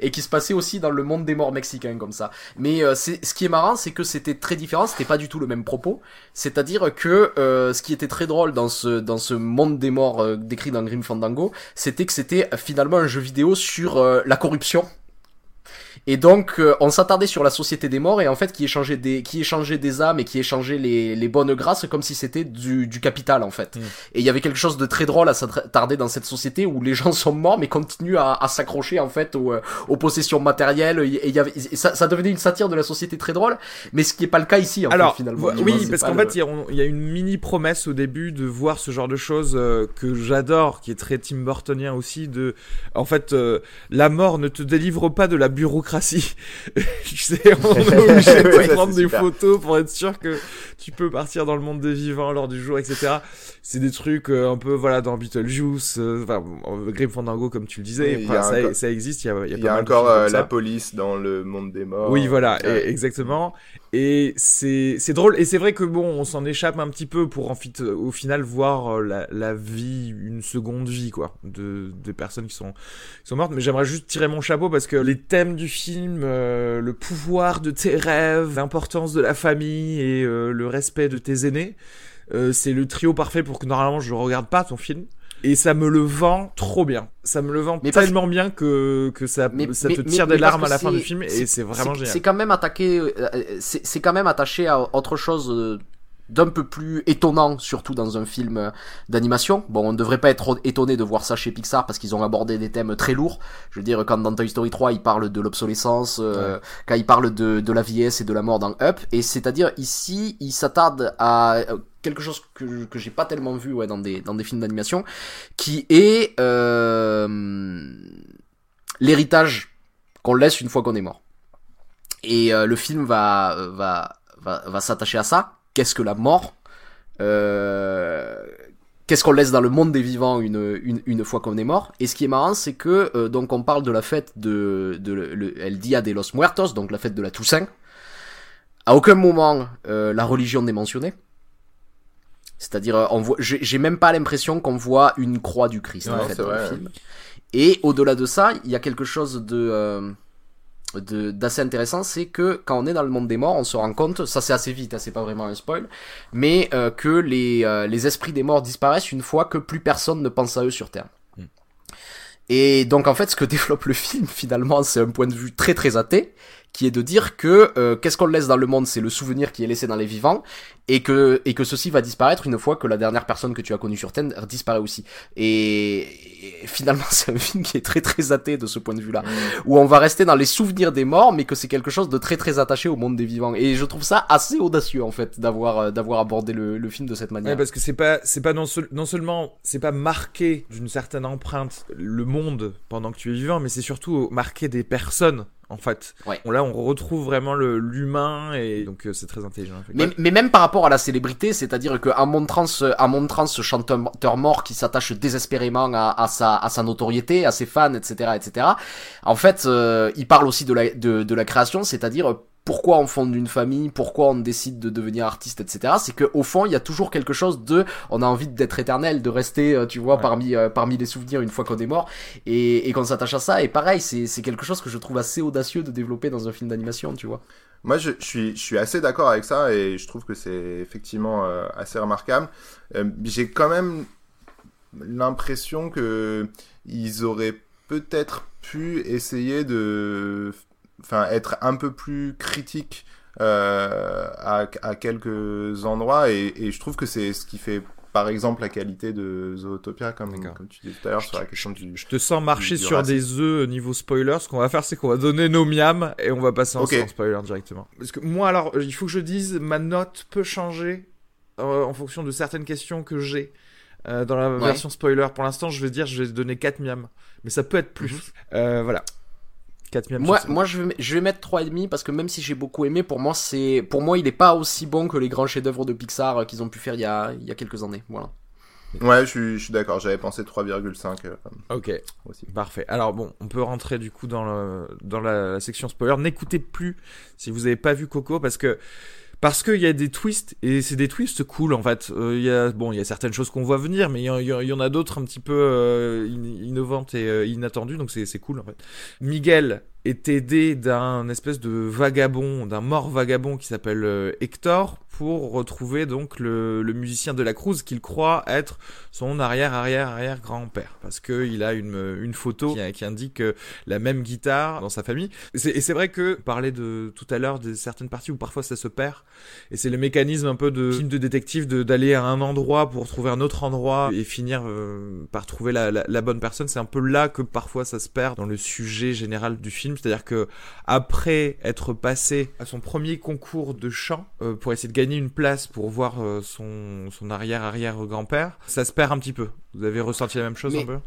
Et qui se passait aussi dans le monde des morts mexicains, comme ça. Mais euh, ce qui est marrant, c'est que c'était très différent, c'était pas du tout le même propos. C'est-à-dire que euh, ce qui était très drôle dans ce, dans ce monde des morts euh, décrit dans Grim Fandango, c'était que c'était finalement un jeu vidéo sur euh, la corruption et donc, euh, on s'attardait sur la société des morts et en fait, qui échangeait des, qui échangeait des âmes et qui échangeait les, les bonnes grâces comme si c'était du, du capital en fait. Mm. Et il y avait quelque chose de très drôle à s'attarder dans cette société où les gens sont morts mais continuent à, à s'accrocher en fait aux, aux, possessions matérielles. Et, y avait, et ça, ça, devenait une satire de la société très drôle, mais ce qui est pas le cas ici en Alors, fait, finalement. Oui, parce qu'en le... fait, il y, y, a une mini promesse au début de voir ce genre de choses euh, que j'adore, qui est très Tim Burtonien aussi. De, en fait, euh, la mort ne te délivre pas de la bureaucratie. tu sais, on est obligé de prendre des super. photos pour être sûr que tu peux partir dans le monde des vivants lors du jour, etc. C'est des trucs euh, un peu, voilà, dans Beetlejuice, euh, enfin, Grim Fandango, comme tu le disais, oui, enfin, ça, existe, il y a, il y a, y a encore euh, la police dans le monde des morts. Oui, voilà, et, exactement. Et c'est, drôle, et c'est vrai que bon, on s'en échappe un petit peu pour en fit, au final voir euh, la, la, vie, une seconde vie, quoi, de, de personnes qui sont, qui sont mortes. Mais j'aimerais juste tirer mon chapeau parce que les thèmes du film, euh, le pouvoir de tes rêves, l'importance de la famille et euh, le respect de tes aînés, euh, c'est le trio parfait pour que normalement je regarde pas ton film. Et ça me le vend trop bien. Ça me le vend mais tellement bien que, que ça, mais, ça mais, te tire des larmes à la fin du film et c'est vraiment génial. C'est quand même attaqué, euh, c'est quand même attaché à autre chose euh, d'un peu plus étonnant, surtout dans un film euh, d'animation. Bon, on ne devrait pas être étonné de voir ça chez Pixar parce qu'ils ont abordé des thèmes très lourds. Je veux dire, quand dans Toy Story 3, ils parlent de l'obsolescence, euh, quand ils parlent de, de la vieillesse et de la mort dans Up, et c'est-à-dire ici, ils s'attardent à quelque chose que, que j'ai pas tellement vu ouais, dans, des, dans des films d'animation, qui est euh, l'héritage qu'on laisse une fois qu'on est mort. Et euh, le film va, va, va, va s'attacher à ça. Qu'est-ce que la mort euh, Qu'est-ce qu'on laisse dans le monde des vivants une, une, une fois qu'on est mort Et ce qui est marrant, c'est que donc on parle de la fête de, de le, El Dia de los Muertos, donc la fête de la Toussaint. À aucun moment la religion n'est mentionnée. C'est-à-dire, euh, on voit, j'ai même pas l'impression qu'on voit une croix du Christ en fait dans le film. Et au-delà de ça, il y a quelque chose de euh, de- d'assez intéressant, c'est que quand on est dans le monde des morts, on se rend compte, ça c'est assez vite, hein, c'est pas vraiment un spoil, mais euh, que les euh, les esprits des morts disparaissent une fois que plus personne ne pense à eux sur Terre. Mm. Et donc en fait, ce que développe le film finalement, c'est un point de vue très très athée, qui est de dire que euh, qu'est-ce qu'on laisse dans le monde, c'est le souvenir qui est laissé dans les vivants, et que et que ceci va disparaître une fois que la dernière personne que tu as connue sur Terre disparaît aussi. Et, et finalement, c'est un film qui est très très athée de ce point de vue-là, où on va rester dans les souvenirs des morts, mais que c'est quelque chose de très très attaché au monde des vivants. Et je trouve ça assez audacieux en fait d'avoir euh, d'avoir abordé le, le film de cette manière. Ouais, parce que c'est pas, c'est pas non, seul- non seulement, c'est pas marqué d'une certaine empreinte le monde pendant que tu es vivant, mais c'est surtout marqué des personnes, en fait. Ouais. On- Là, on retrouve vraiment le- l'humain, et donc euh, c'est très intelligent. Mais, mais même par rapport à la célébrité, c'est-à-dire qu'en montrant ce, en montrant ce chanteur mort qui s'attache désespérément à, à sa, à sa notoriété, à ses fans, etc., etc. En fait, euh, il parle aussi de la, de, de la création, c'est-à-dire pourquoi on fonde une famille, pourquoi on décide de devenir artiste, etc. C'est que au fond, il y a toujours quelque chose de, on a envie d'être éternel, de rester, euh, tu vois, Ouais. parmi, euh, parmi les souvenirs une fois qu'on est mort, et, et qu'on s'attache à ça. Et pareil, c'est, c'est quelque chose que je trouve assez audacieux de développer dans un film d'animation, tu vois. Moi, je, je suis, je suis assez d'accord avec ça et je trouve que c'est effectivement euh, assez remarquable. Euh, J'ai quand même l'impression que ils auraient peut-être pu essayer de, enfin, être un peu plus critiques euh, à, à quelques endroits et, et je trouve que c'est ce qui fait, par exemple, la qualité de Zootopia, comme, tu disais tout à l'heure sur la question du. Je te sens marcher du sur racisme. des œufs niveau spoiler. Ce qu'on va faire, c'est qu'on va donner nos miams et on va passer en Ok. sans spoiler directement. Parce que moi, alors, il faut que je dise, ma note peut changer euh, en fonction de certaines questions que j'ai euh, dans la Ouais. version spoiler. Pour l'instant, je vais dire, je vais donner 4 miams. Mais ça peut être plus. Euh, voilà. 4 miams. Moi, cinq. moi je, vais, je vais mettre 3,5 parce que même si j'ai beaucoup aimé, pour moi, c'est, pour moi, il est pas aussi bon que les grands chefs-d'œuvre de Pixar euh, qu'ils ont pu faire il y a, il y a quelques années. Voilà. Ouais, je suis, je suis d'accord. J'avais pensé 3,5 euh, Ok. aussi. Parfait. Alors bon, on peut rentrer du coup dans, le, dans la, section spoiler. N'écoutez plus si vous n'avez pas vu Coco parce que parce qu'il y a des twists et c'est des twists cool en fait. Euh, Il y a bon, il y a certaines choses qu'on voit venir, mais il y, y en- a d'autres un petit peu euh, in- innovantes et euh, inattendues, donc c'est cool en fait. Miguel est aidé d'un espèce de vagabond, d'un mort vagabond qui s'appelle Hector pour retrouver donc le, musicien de la Cruz qu'il croit être son arrière arrière arrière grand-père. Parce que il a une, une photo qui, indique la même guitare dans sa famille. Et c'est- vrai que parler de tout à l'heure de certaines parties où parfois ça se perd. Et c'est le mécanisme un peu de film de détective d'aller à un endroit pour trouver un autre endroit et finir euh, par trouver la, bonne personne. C'est un peu là que parfois ça se perd dans le sujet général du film. C'est à dire que après être passé à son premier concours de chant euh, pour essayer de gagner une place pour voir euh, son, son arrière arrière grand-père ça se perd un petit peu vous avez ressenti la même chose Mais- un peu?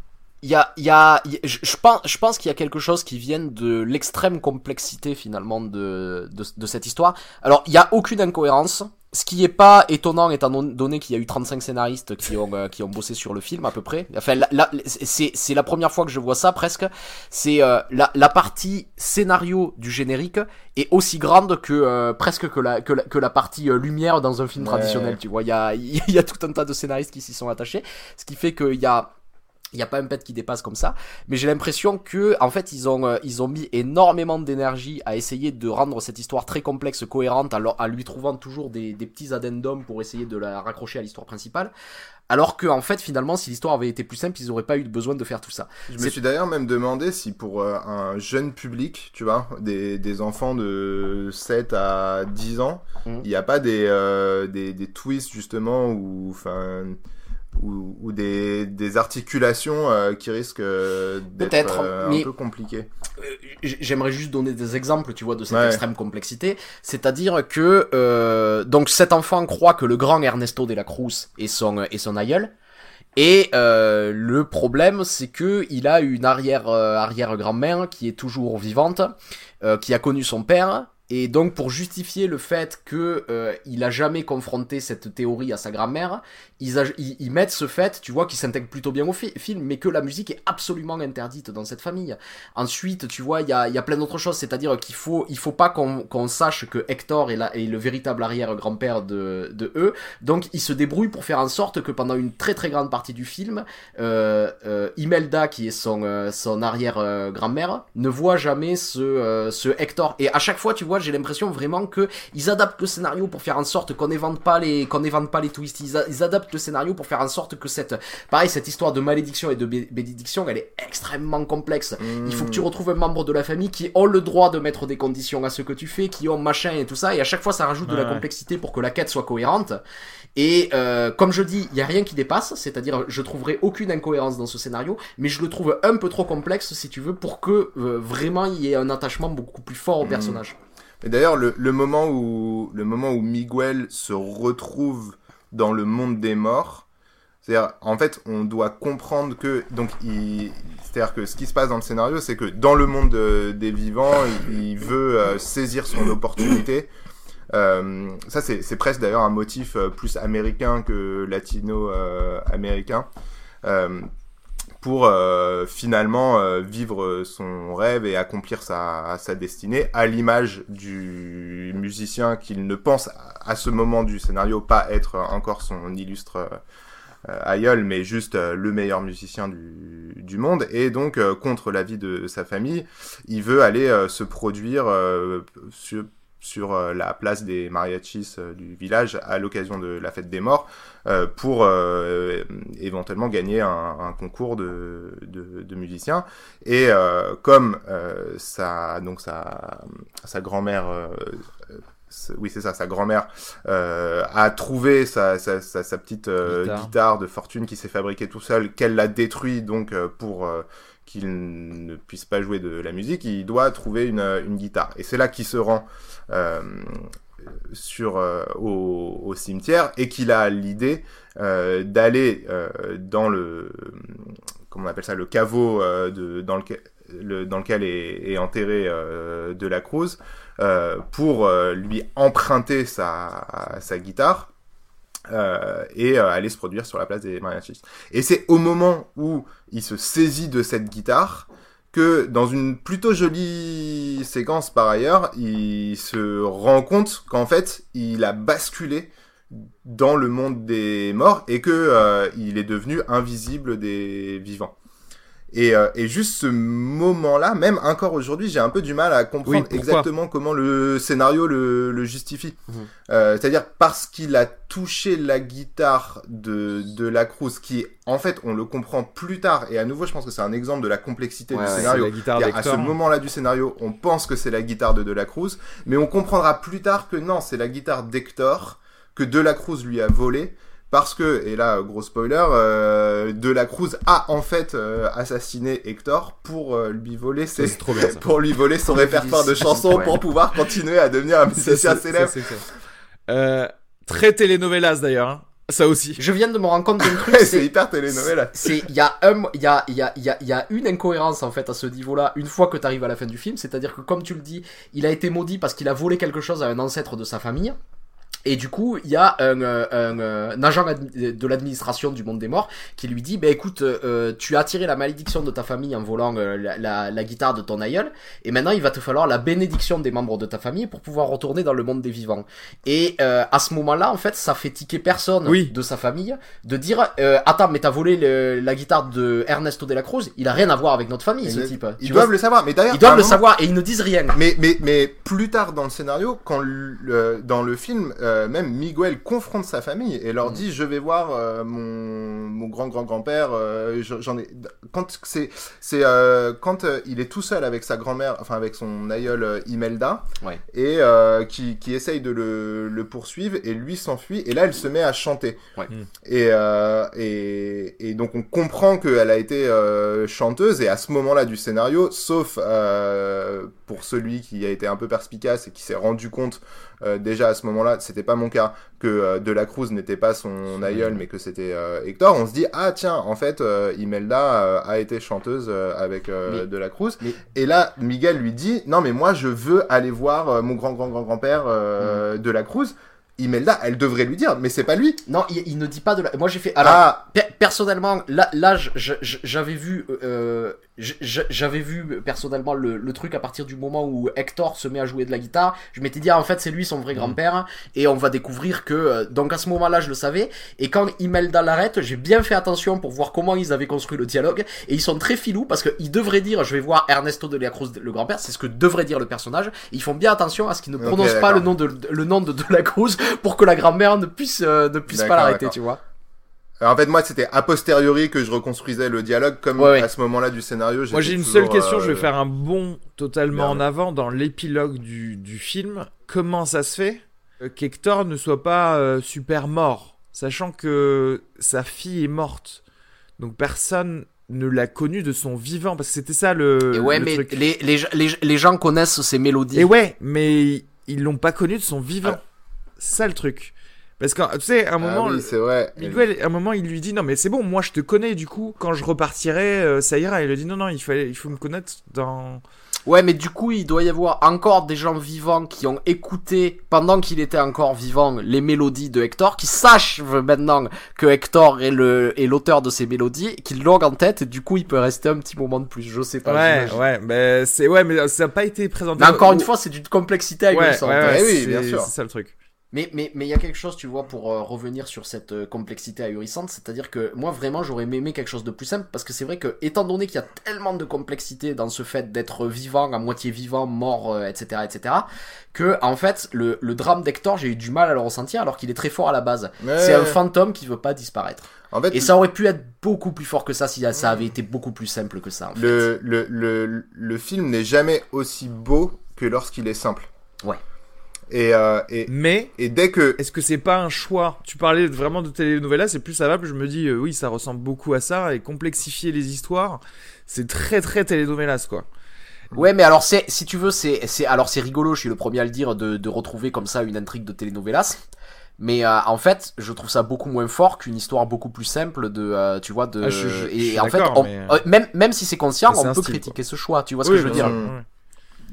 Il y a, y a, il y a- je, pense, je pense qu'il y a quelque chose qui vient de l'extrême complexité finalement de, de, de cette histoire. Alors, il y a aucune incohérence. Ce qui est pas étonnant étant don- donné qu'il y a eu 35 scénaristes qui ont, euh, qui ont bossé sur le film à peu près. Enfin, là, là, c'est, c'est la première fois que je vois ça presque. C'est euh, la, la partie scénario du générique est aussi grande que euh, presque que la, que la, que la partie euh, lumière dans un film Ouais. traditionnel. Tu vois, il y a, il y a tout un tas de scénaristes qui s'y sont attachés. Ce qui fait qu'il y a il y a pas un pet qui dépasse comme ça, mais j'ai l'impression que en fait ils ont euh, ils ont mis énormément d'énergie à essayer de rendre cette histoire très complexe cohérente, alors à lui trouvant toujours des, des petits addendums pour essayer de la raccrocher à l'histoire principale. Alors que en fait finalement si l'histoire avait été plus simple ils auraient pas eu besoin de faire tout ça. Je me suis d'ailleurs même demandé si pour euh, un jeune public, tu vois, des, des enfants de 7 à 10 ans, Mhm. il n'y a pas des, euh, des, des twists justement ou enfin ou, ou des, des articulations euh, qui risquent euh, d'être euh, un peu compliquées. Euh, J'aimerais juste donner des exemples, tu vois, de cette Ouais. extrême complexité. C'est-à-dire que euh, donc cet enfant croit que le grand Ernesto de la Cruz est son est son aïeul. Et euh, le problème, c'est que il a une arrière arrière grand-mère qui est toujours vivante, euh, qui a connu son père. Et donc pour justifier le fait que euh, il a jamais confronté cette théorie à sa grand-mère, ils, ils, ils mettent ce fait, tu vois, qui s'intègre plutôt bien au fi- film, mais que la musique est absolument interdite dans cette famille. Ensuite, tu vois, il y a, y a plein d'autres choses, c'est-à-dire qu'il faut, il faut pas qu'on qu'on sache que Hector est, la, est le véritable arrière-grand-père de, de eux, donc il se débrouille pour faire en sorte que pendant une très très grande partie du film, euh, euh, Imelda, qui est son, euh, son arrière-grand-mère, ne voit jamais ce, euh, ce Hector. Et à chaque fois, tu vois, j'ai l'impression vraiment que ils adaptent le scénario pour faire en sorte qu'on n'évente pas les, qu'on n'évente pas les twists. Ils, a- ils adaptent le scénario pour faire en sorte que cette, pareil, cette histoire de malédiction et de bé- bénédiction, elle est extrêmement complexe. Il faut que tu retrouves un membre de la famille qui ont le droit de mettre des conditions à ce que tu fais, qui ont machin et tout ça, et à chaque fois ça rajoute de la complexité pour que la quête soit cohérente. Et euh, comme je dis, il y a rien qui dépasse, c'est-à-dire je trouverai aucune incohérence dans ce scénario, mais je le trouve un peu trop complexe si tu veux pour que euh, vraiment il y ait un attachement beaucoup plus fort au Mm. personnage. Et d'ailleurs, le, le moment où le moment où Miguel se retrouve dans le monde des morts, c'est-à-dire, en fait, on doit comprendre que donc il, c'est-à-dire que ce qui se passe dans le scénario, c'est que dans le monde euh, des vivants, il, veut euh, saisir son opportunité. Euh, ça, c'est presque d'ailleurs un motif plus américain que latino-américain. Pour euh, finalement euh, vivre son rêve et accomplir sa, sa destinée, à l'image du musicien qu'il ne pense à, ce moment du scénario pas être encore son illustre euh, aïeul, mais juste euh, le meilleur musicien du, monde. Et donc, contre l'avis de sa famille, il veut aller se produire sur euh, la place des mariachis euh, du village à l'occasion de la fête des morts euh, pour éventuellement gagner un, un concours de, de, de musiciens. Et comme sa, donc sa, sa grand-mère, oui c'est ça, sa grand-mère euh, a trouvé sa, sa, sa, sa petite euh, Guitare. guitare. de fortune qui s'est fabriquée tout seul, qu'elle l'a détruit donc euh, pour qu'il ne puisse pas jouer de la musique, il doit trouver une, une guitare. Et c'est là qu'il se rend euh, euh, au, cimetière et qu'il a l'idée euh, d'aller euh, dans le comment on appelle ça le caveau euh, dans lequel est, enterré euh, de la Cruz euh, pour euh, lui emprunter sa guitare euh, et euh, aller se produire sur la place des mariachis. Et c'est au moment où il se saisit de cette guitare que dans une plutôt jolie séquence par ailleurs, il se rend compte qu'en fait, il a basculé dans le monde des morts et que euh, il est devenu invisible des vivants. Et, euh, et juste ce moment-là, même encore aujourd'hui, j'ai un peu du mal à comprendre Oui, exactement comment le scénario le, le justifie. Mhm. Euh, C'est-à-dire parce qu'il a touché la guitare de, de la Cruz, qui en fait, on le comprend plus tard. Et à nouveau, je pense que c'est un exemple de la complexité Ouais, du ouais, scénario. La C'est-à-dire, à ce d'Hector. moment-là du scénario, on pense que c'est la guitare de De La Cruz, mais on comprendra plus tard que non, c'est la guitare d'Hector que De La Cruz lui a volé. Parce que, et là, gros spoiler, euh, De La Cruz a en fait euh, assassiné Hector pour euh, lui voler ses, C'est trop bien pour lui voler son répertoire de chansons Ouais. pour pouvoir continuer à devenir un musicien célèbre. ça. Euh, très telenovelas d'ailleurs. hein. Ça aussi. Je viens de me rendre compte d'un truc, c'est hyper télénovela. c'est il y a un il y a il y a il y a il y a une incohérence en fait à ce niveau-là une fois que tu arrives à la fin du film, c'est-à-dire que comme tu le dis, il a été maudit parce qu'il a volé quelque chose à un ancêtre de sa famille. Et du coup, il y a un, un, un agent de l'administration du monde des morts qui lui dit, bah écoute, euh, tu as attiré la malédiction de ta famille en volant euh, la, la- la guitare de ton aïeul, et maintenant il va te falloir la bénédiction des membres de ta famille pour pouvoir retourner dans le monde des vivants. Et euh, à ce moment-là, en fait, ça fait tiquer personne Oui. de sa famille de dire, euh, attends, mais t'as volé le- la guitare de Ernesto de la Cruz, il a rien à voir avec notre famille, ce type. Ils Tu doivent vois, le savoir, mais d'ailleurs, ils doivent le moment- savoir et ils ne disent rien. Mais, mais, mais plus tard dans le scénario, quand le, dans le film, euh, euh, même Miguel confronte sa famille et leur Mm. dit je vais voir euh, mon mon grand grand grand père. J'en ai quand c'est c'est euh, quand euh, il est tout seul avec sa grand-mère, enfin avec son aïeul euh, Imelda, Ouais. et euh, qui qui essaye de le le poursuivre et lui s'enfuit et là elle se met à chanter. Ouais. Mm. Et, euh, et et donc on comprend qu'elle a été euh, chanteuse et à ce moment-là du scénario, sauf euh, pour celui qui a été un peu perspicace et qui s'est rendu compte euh, déjà à ce moment-là, c'était pas mon cas, que euh, De la Cruz n'était pas son aïeul, mais que c'était euh, Hector, on se dit ah tiens, en fait, Imelda a été chanteuse avec Mais- De la Cruz. mais- Et là, Miguel lui dit non mais moi je veux aller voir mon grand grand grand grand père Mm. De la Cruz. Imelda, elle devrait lui dire, mais c'est pas lui. Non, il, il ne dit pas de la. Moi j'ai fait. Alors, ah, Per- personnellement, là, là, j'avais vu, euh, j'avais vu personnellement le, le truc à partir du moment où Hector se met à jouer de la guitare. Je m'étais dit, ah, en fait, c'est lui son vrai grand-père, et on va découvrir que. euh, donc à ce moment-là, je le savais. Et quand Imelda l'arrête, j'ai bien fait attention pour voir comment ils avaient construit le dialogue, et ils sont très filous parce qu'ils devraient dire, je vais voir Ernesto de la Cruz, le grand-père, c'est ce que devrait dire le personnage. Et ils font bien attention à ce qu'ils ne prononcent pas le nom de le nom de, de la Cruz pour que la grand-mère ne puisse euh, ne puisse pas l'arrêter, tu vois. Alors, en fait, moi, c'était a posteriori que je reconstruisais le dialogue, comme Ouais, ouais. à ce moment-là du scénario. Moi j'ai une toujours, seule question, euh, je vais faire un bond totalement merde. en avant dans l'épilogue du, du film. Comment ça se fait euh, qu'Hector ne soit pas euh, super mort, sachant que sa fille est morte? Donc personne ne l'a connu de son vivant, parce que c'était ça le, Et ouais, le mais truc. les, les, les, les gens connaissent ces mélodies. Et ouais, mais ils l'ont pas connu de son vivant. Ah. C'est ça le truc. Parce que tu sais, à un Ah moment, oui, c'est vrai. Miguel, à un moment, il lui dit non mais c'est bon, moi je te connais du coup. Quand je repartirai, euh, ça ira. Il lui dit non non, il fallait, il faut me connaître dans. Ouais, mais du coup, il doit y avoir encore des gens vivants qui ont écouté, pendant qu'il était encore vivant, les mélodies de Hector, qui sachent maintenant que Hector est le est l'auteur de ces mélodies, qu'ils l'ont en tête, et du coup, il peut rester un petit moment de plus. Je sais pas. ouais, ouais, mais c'est ouais, mais ça n'a pas été présenté. Mais encore une fois, c'est d'une complexité ouais, ouais, ahurissante. ouais, Eh oui, bien sûr. C'est ça le truc. Mais mais mais il y a quelque chose, tu vois, pour euh, revenir sur cette euh, complexité ahurissante, c'est-à-dire que moi vraiment j'aurais aimé quelque chose de plus simple parce que c'est vrai que étant donné qu'il y a tellement de complexité dans ce fait d'être vivant, à moitié vivant, mort, euh, etc., etc., que en fait le, le drame d'Hector j'ai eu du mal à le ressentir alors qu'il est très fort à la base. C'est un fantôme qui veut pas disparaître. En fait, Et ça aurait pu être beaucoup plus fort que ça si ça avait été beaucoup plus simple que ça. En fait. le, le, le, le film n'est jamais aussi beau que lorsqu'il est simple. Ouais. Et, euh, et, Mais et dès que. est-ce que c'est pas un choix? Tu parlais vraiment de télénovelas, c'est plus ça va, plus je me dis euh, oui, ça ressemble beaucoup à ça et complexifier les histoires, c'est très très télénovelas quoi. Ouais, mais alors c'est, si tu veux, c'est, c'est, alors c'est rigolo, je suis le premier à le dire, de, de retrouver comme ça une intrigue de telenovelas. Mais euh, en fait, je trouve ça beaucoup moins fort qu'une histoire beaucoup plus simple de, euh, tu vois, de. Ah, je- je- je et suis en fait, on- mais- euh, même même si c'est conscient, on peut style, critiquer ce choix. Tu vois ce Oui, que je veux dire.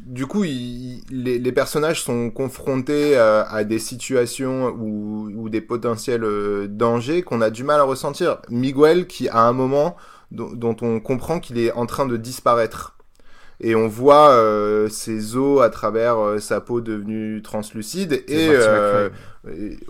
Du coup, il- les, les personnages sont confrontés euh, à des situations ou, ou des potentiels euh, dangers qu'on a du mal à ressentir. Miguel, qui à un moment dont, dont on comprend qu'il est en train de disparaître. Et on voit euh, ses os à travers euh, sa peau devenue translucide et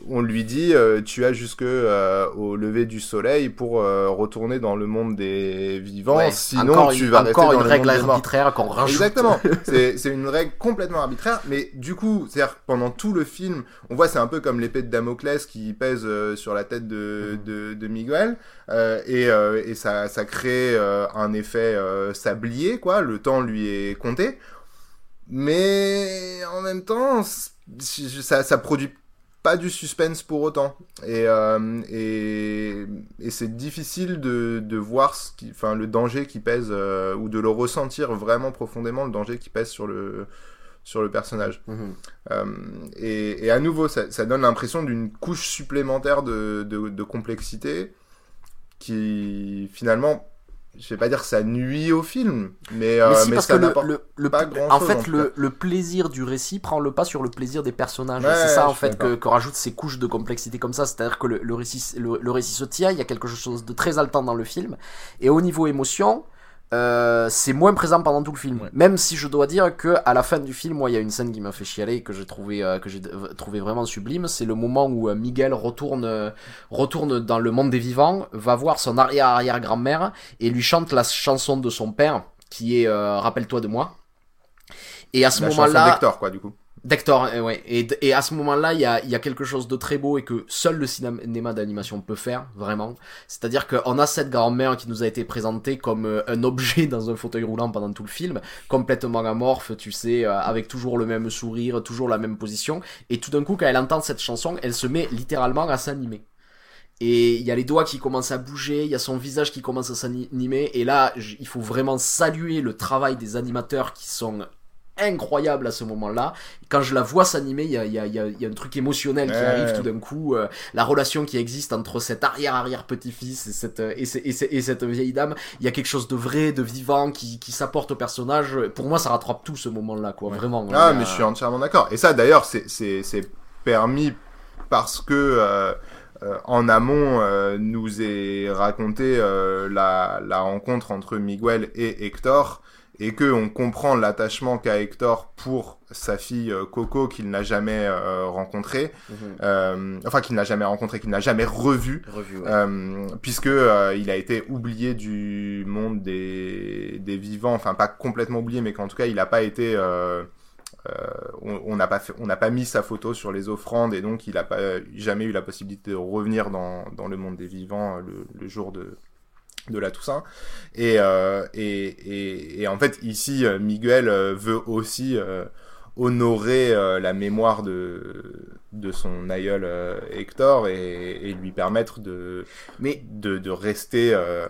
On lui dit euh, tu as jusque euh, au lever du soleil pour euh, retourner dans le monde des vivants Ouais, sinon tu une, vas encore rester une dans le règle arbitraire qu'on rajoute. Exactement. c'est c'est une règle complètement arbitraire, mais du coup, c'est-à-dire que pendant tout le film, on voit c'est un peu comme l'épée de Damoclès qui pèse sur la tête de, de, de Miguel, et, et ça, ça crée un effet sablier, quoi. Le temps lui est compté, mais en même temps, ça produit pas du suspense pour autant. Et, euh, et, et c'est difficile de, de voir ce qui, enfin, le danger qui pèse, euh, ou de le ressentir vraiment profondément, le danger qui pèse sur le, sur le personnage. Mhm. Euh, et, et à nouveau, ça, ça donne l'impression d'une couche supplémentaire de, de, de complexité qui, finalement, je vais pas dire que ça nuit au film, mais, euh, mais si, mais parce ça que le, le, pas en grand-chose, fait, en le, le plaisir du récit prend le pas sur le plaisir des personnages. Ouais, c'est ça, en fait, que, que rajoute ces couches de complexité comme ça. C'est-à-dire que le, le, récit, le, le récit se tient, il y a quelque chose de très haletant dans le film. Et au niveau émotion, euh, c'est moins présent pendant tout le film. Ouais. Même si je dois dire que à la fin du film, moi, il y a une scène qui m'a fait chialer et que j'ai trouvé, euh, que j'ai trouvé vraiment sublime. C'est le moment où euh, Miguel retourne, retourne dans le monde des vivants, va voir son arrière-arrière-grand-mère et lui chante la chanson de son père, qui est euh, Rappelle-toi de moi. Et à ce moment-là, quoi, du coup. D'Hector, euh, ouais. Et, et à ce moment-là, il y a, y a quelque chose de très beau et que seul le cinéma d'animation peut faire, vraiment. C'est-à-dire qu'on a cette grand-mère qui nous a été présentée comme euh, un objet dans un fauteuil roulant pendant tout le film, complètement amorphe, tu sais, euh, avec toujours le même sourire, toujours la même position. Et tout d'un coup, quand elle entend cette chanson, elle se met littéralement à s'animer. Et il y a les doigts qui commencent à bouger, il y a son visage qui commence à s'animer. Et là, il faut vraiment saluer le travail des animateurs qui sont incroyables à ce moment-là. Quand je la vois s'animer, il y a, y, a, y a- y a un truc émotionnel qui Ouais. arrive tout d'un coup. euh, la relation qui existe entre cet arrière-arrière-petit-fils et cette, et, ce- et ce- et cette vieille dame, il y a quelque chose de vrai, de vivant qui, qui s'apporte au personnage. Pour moi, ça rattrape tout ce moment-là, quoi. Vraiment. Ah, a- mais je suis entièrement d'accord. Et ça, d'ailleurs, c'est- c'est c'est permis parce que euh, euh, en amont euh, nous est raconté euh, la, la rencontre entre Miguel et Hector et que on comprend l'attachement qu'a Hector pour sa fille euh, Coco qu'il n'a jamais euh, rencontrée, Mhm. euh, enfin qu'il n'a jamais rencontrée, qu'il n'a jamais revue. Revue, ouais. Euh, puisque euh, il a été oublié du monde des, des vivants, enfin pas complètement oublié, mais qu'en tout cas il n'a pas été, euh, on on n'a pas fait, on n'a pas mis sa photo sur les offrandes et donc il n'a pas jamais eu la possibilité de revenir dans, dans le monde des vivants le, le jour de de la Toussaint. Et, euh, et, et, et en fait ici euh, Miguel euh, veut aussi honorer euh, la mémoire de, de son aïeul euh, Hector et, et lui permettre de, Mais de, de rester euh,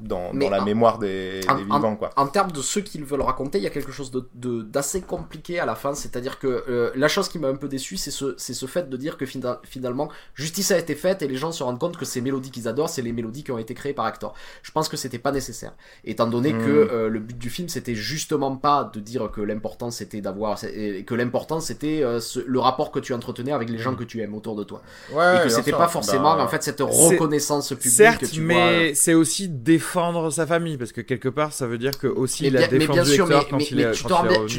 dans, dans la en- mémoire des, en- des vivants. Quoi. en termes de ce qu'ils veulent raconter, il y a quelque chose de de- d'assez compliqué à la fin. C'est-à-dire que la chose qui m'a un peu déçu, c'est ce, ce fait de dire que fina- finalement, justice a été faite et les gens se rendent compte que ces mélodies qu'ils adorent, c'est les mélodies qui ont été créées par Hector. Je pense que c'était pas nécessaire. Étant donné que euh, le but du film, c'était justement pas de dire que l'important c'était d'avoir, et que l'important c'était euh, le rapport que tu entretenais avec les gens que tu aimes autour de toi. Ouais, et que c'était pas forcément, Bah, en fait, cette reconnaissance publique Certes, que tu vois. mais c'est aussi défendre sa famille, parce que quelque part, ça veut dire que aussi Mais il a bien, mais défendu bien sûr, mais, quand mais- il mais est, tu quand te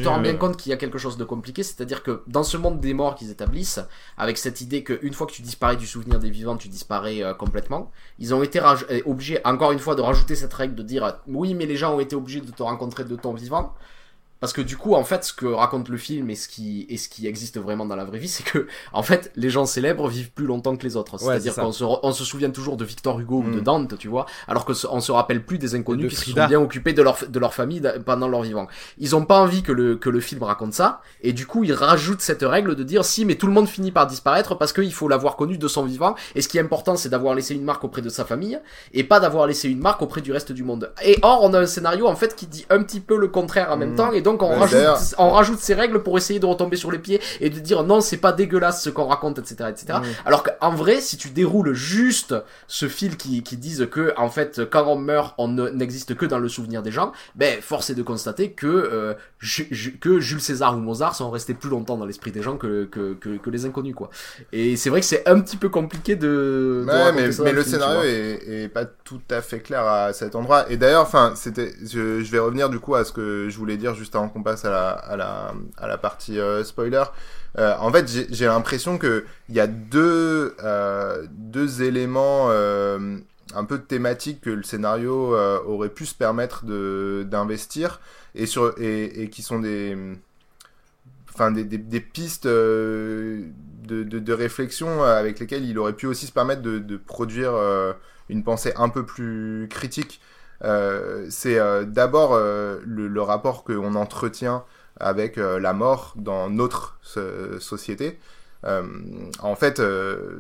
rends bien, euh, compte qu'il y a quelque chose de compliqué, c'est-à-dire que dans ce monde des morts qu'ils établissent, avec cette idée qu'une fois que tu disparais du souvenir des vivants, tu disparais euh, complètement, ils ont été euh, obligés, encore une fois, de rajouter cette règle de dire euh, oui, mais les gens ont été obligés de te rencontrer de ton vivant. Parce que du coup, en fait, ce que raconte le film et ce qui, et ce qui existe vraiment dans la vraie vie, c'est que, en fait, les gens célèbres vivent plus longtemps que les autres. C'est-à-dire qu'on se, on se souvient toujours de Victor Hugo ou de Mm. Dante, tu vois, alors que se- on se rappelle plus des inconnus puisqu'ils Frida. sont bien occupés de leur, de leur famille da- pendant leur vivant. Ils ont pas envie que le, que le film raconte ça, et du coup, ils rajoutent cette règle de dire si, mais tout le monde finit par disparaître parce qu'il faut l'avoir connu de son vivant, et ce qui est important, c'est d'avoir laissé une marque auprès de sa famille, et pas d'avoir laissé une marque auprès du reste du monde. Et or, on a un scénario, en fait, qui dit un petit peu le contraire en même Mm. temps, et donc on rajoute, on rajoute ces règles pour essayer de retomber sur les pieds et de dire non, c'est pas dégueulasse ce qu'on raconte, etc., etc. Mm. Alors qu'en vrai, si tu déroules juste ce fil qui, qui disent que, en fait, quand on meurt, on ne- n'existe que dans le souvenir des gens, ben, force est de constater que, euh, Ju- Ju- que Jules César ou Mozart sont restés plus longtemps dans l'esprit des gens que, que, que, que les inconnus, quoi. Et c'est vrai que c'est un petit peu compliqué de, de Ouais, mais, ça mais le film, scénario est, est pas tout à fait clair à cet endroit. Et d'ailleurs, enfin, c'était, je, je vais revenir du coup à ce que je voulais dire juste qu'on passe à la, partie euh, spoiler. Euh, en fait, j'ai l'impression que il y a deux, euh, éléments un peu thématiques que le scénario aurait pu se permettre d'investir et qui sont des enfin des, pistes de, réflexion avec lesquelles il aurait pu aussi se permettre de, produire une pensée un peu plus critique. Euh, c'est euh, d'abord euh, le, le rapport qu'on entretient avec euh, la mort dans notre so- société. Euh, en fait, euh,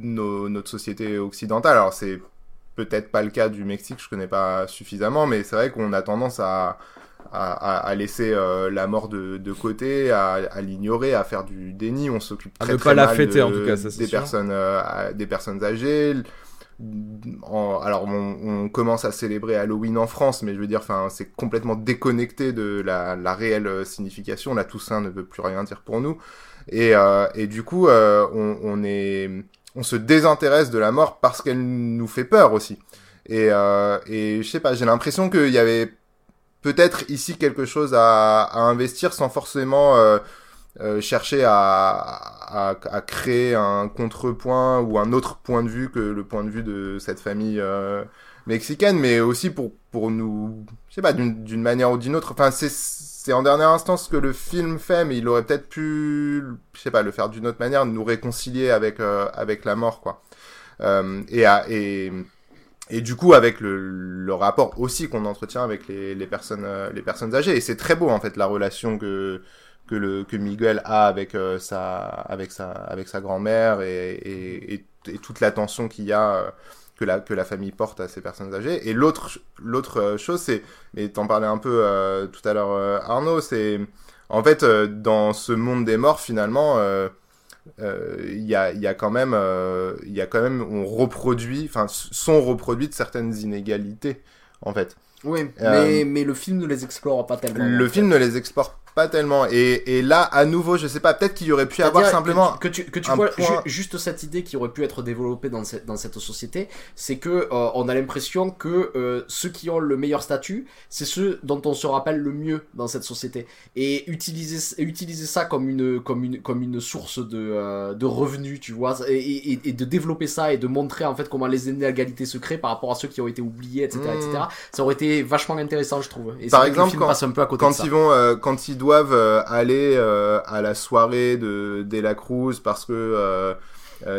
nos- notre société occidentale, alors c'est peut-être pas le cas du Mexique, je connais pas suffisamment, mais c'est vrai qu'on a tendance à, à, à- laisser euh, la mort de, de côté, à, à l'ignorer, à faire du déni. On s'occupe À très ne très pas la mal fêter, de- en tout cas, ça, des sûr. personnes, euh, des personnes âgées. Alors on, on commence à célébrer Halloween en France, mais je veux dire, c'est complètement déconnecté de la, la réelle euh, signification. La Toussaint ne veut plus rien dire pour nous, et, euh, et du coup, euh, on, on est, on se désintéresse de la mort parce qu'elle nous fait peur aussi. Et, euh, et je sais pas, j'ai l'impression qu'il y avait peut-être ici quelque chose à, à investir sans forcément euh, chercher à, à, à créer un contrepoint ou un autre point de vue que le point de vue de cette famille euh, mexicaine, mais aussi pour, pour nous, je sais pas, d'une manière ou d'une autre. Enfin, c'est en dernière instance ce que le film fait, mais il aurait peut-être pu, je sais pas, le faire d'une autre manière, nous réconcilier avec euh, avec la mort, quoi. Euh, et, à, et et du coup avec le, le rapport aussi qu'on entretient avec les, les personnes euh, les personnes âgées. Et c'est très beau en fait la relation que que le que Miguel a avec euh, sa avec sa avec sa grand-mère et, et, et, et toute l'attention qu'il y a. euh, que la, que la famille porte à ces personnes âgées. Et l'autre, l'autre euh, chose, c'est, et t'en parlais un peu euh, tout à l'heure, Arnaud, c'est, en fait, dans ce monde des morts, finalement, il y, a, y a quand même, il y a quand même, on reproduit, enfin, sont reproduites certaines inégalités, en fait. Oui, mais, mais le film ne les explore pas tellement. Le film fait. ne les exporte pas tellement. Et, et là, à nouveau, je sais pas, peut-être qu'il y aurait pu avoir simplement. que tu, que tu, que tu un vois point- ju- juste cette idée qui aurait pu être développée dans cette, dans cette société, c'est que euh, on a l'impression que euh, ceux qui ont le meilleur statut, c'est ceux dont on se rappelle le mieux dans cette société. Et utiliser utiliser ça comme une comme une comme une source de euh, de revenus, tu vois, et, et, et de développer ça et de montrer en fait comment les inégalités se créent par rapport à ceux qui ont été oubliés, etc., etc. Ça aurait été vachement intéressant, je trouve. Et Par exemple, quand- passe un peu à côté quand de ça. ils vont quand ils doivent euh, aller euh, à la soirée de De la Cruz parce que euh,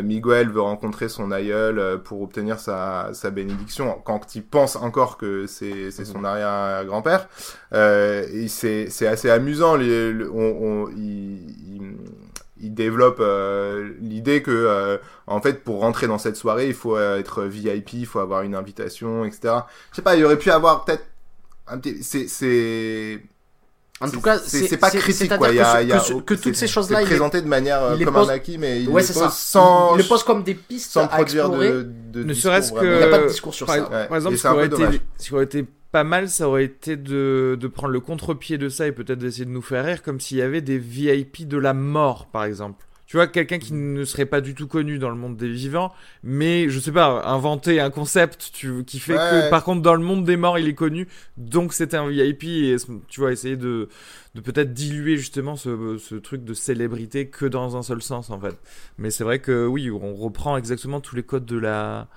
Miguel veut rencontrer son aïeul pour obtenir sa, sa bénédiction. Quand il pense encore que c'est c'est son arrière-grand-père euh, et c'est c'est assez amusant les, on, on, il, il- il développe euh, l'idée que euh, en fait pour rentrer dans cette soirée il faut être VIP il faut avoir une invitation etc je sais pas il aurait pu avoir peut-être c'est En tout cas, c'est pas critique quoi. Il y a, que, y a- toutes ces choses-là, il les- présenté de manière euh, il les comme pose- un acquis, mais il ouais, les pose ça. sans Il, il le pose comme des pistes sans à produire explorer. de, de Ne discours, serait-ce que. vraiment. Il y a pas de discours sur par, ça. Ouais. Par exemple, qui aurait, ce qui aurait été pas mal, ça aurait été de, de prendre le contre-pied de ça et peut-être d'essayer de nous faire rire, comme s'il y avait des VIP de la mort, par exemple. Tu vois, quelqu'un qui ne serait pas du tout connu dans le monde des vivants, mais je sais pas, inventer un concept tu, qui fait Ouais. que, par contre, dans le monde des morts, il est connu, donc c'est un VIP et tu vois, essayer de, de peut-être diluer justement ce, ce truc de célébrité que dans un seul sens en fait. Mais c'est vrai que oui, on reprend exactement tous les codes de la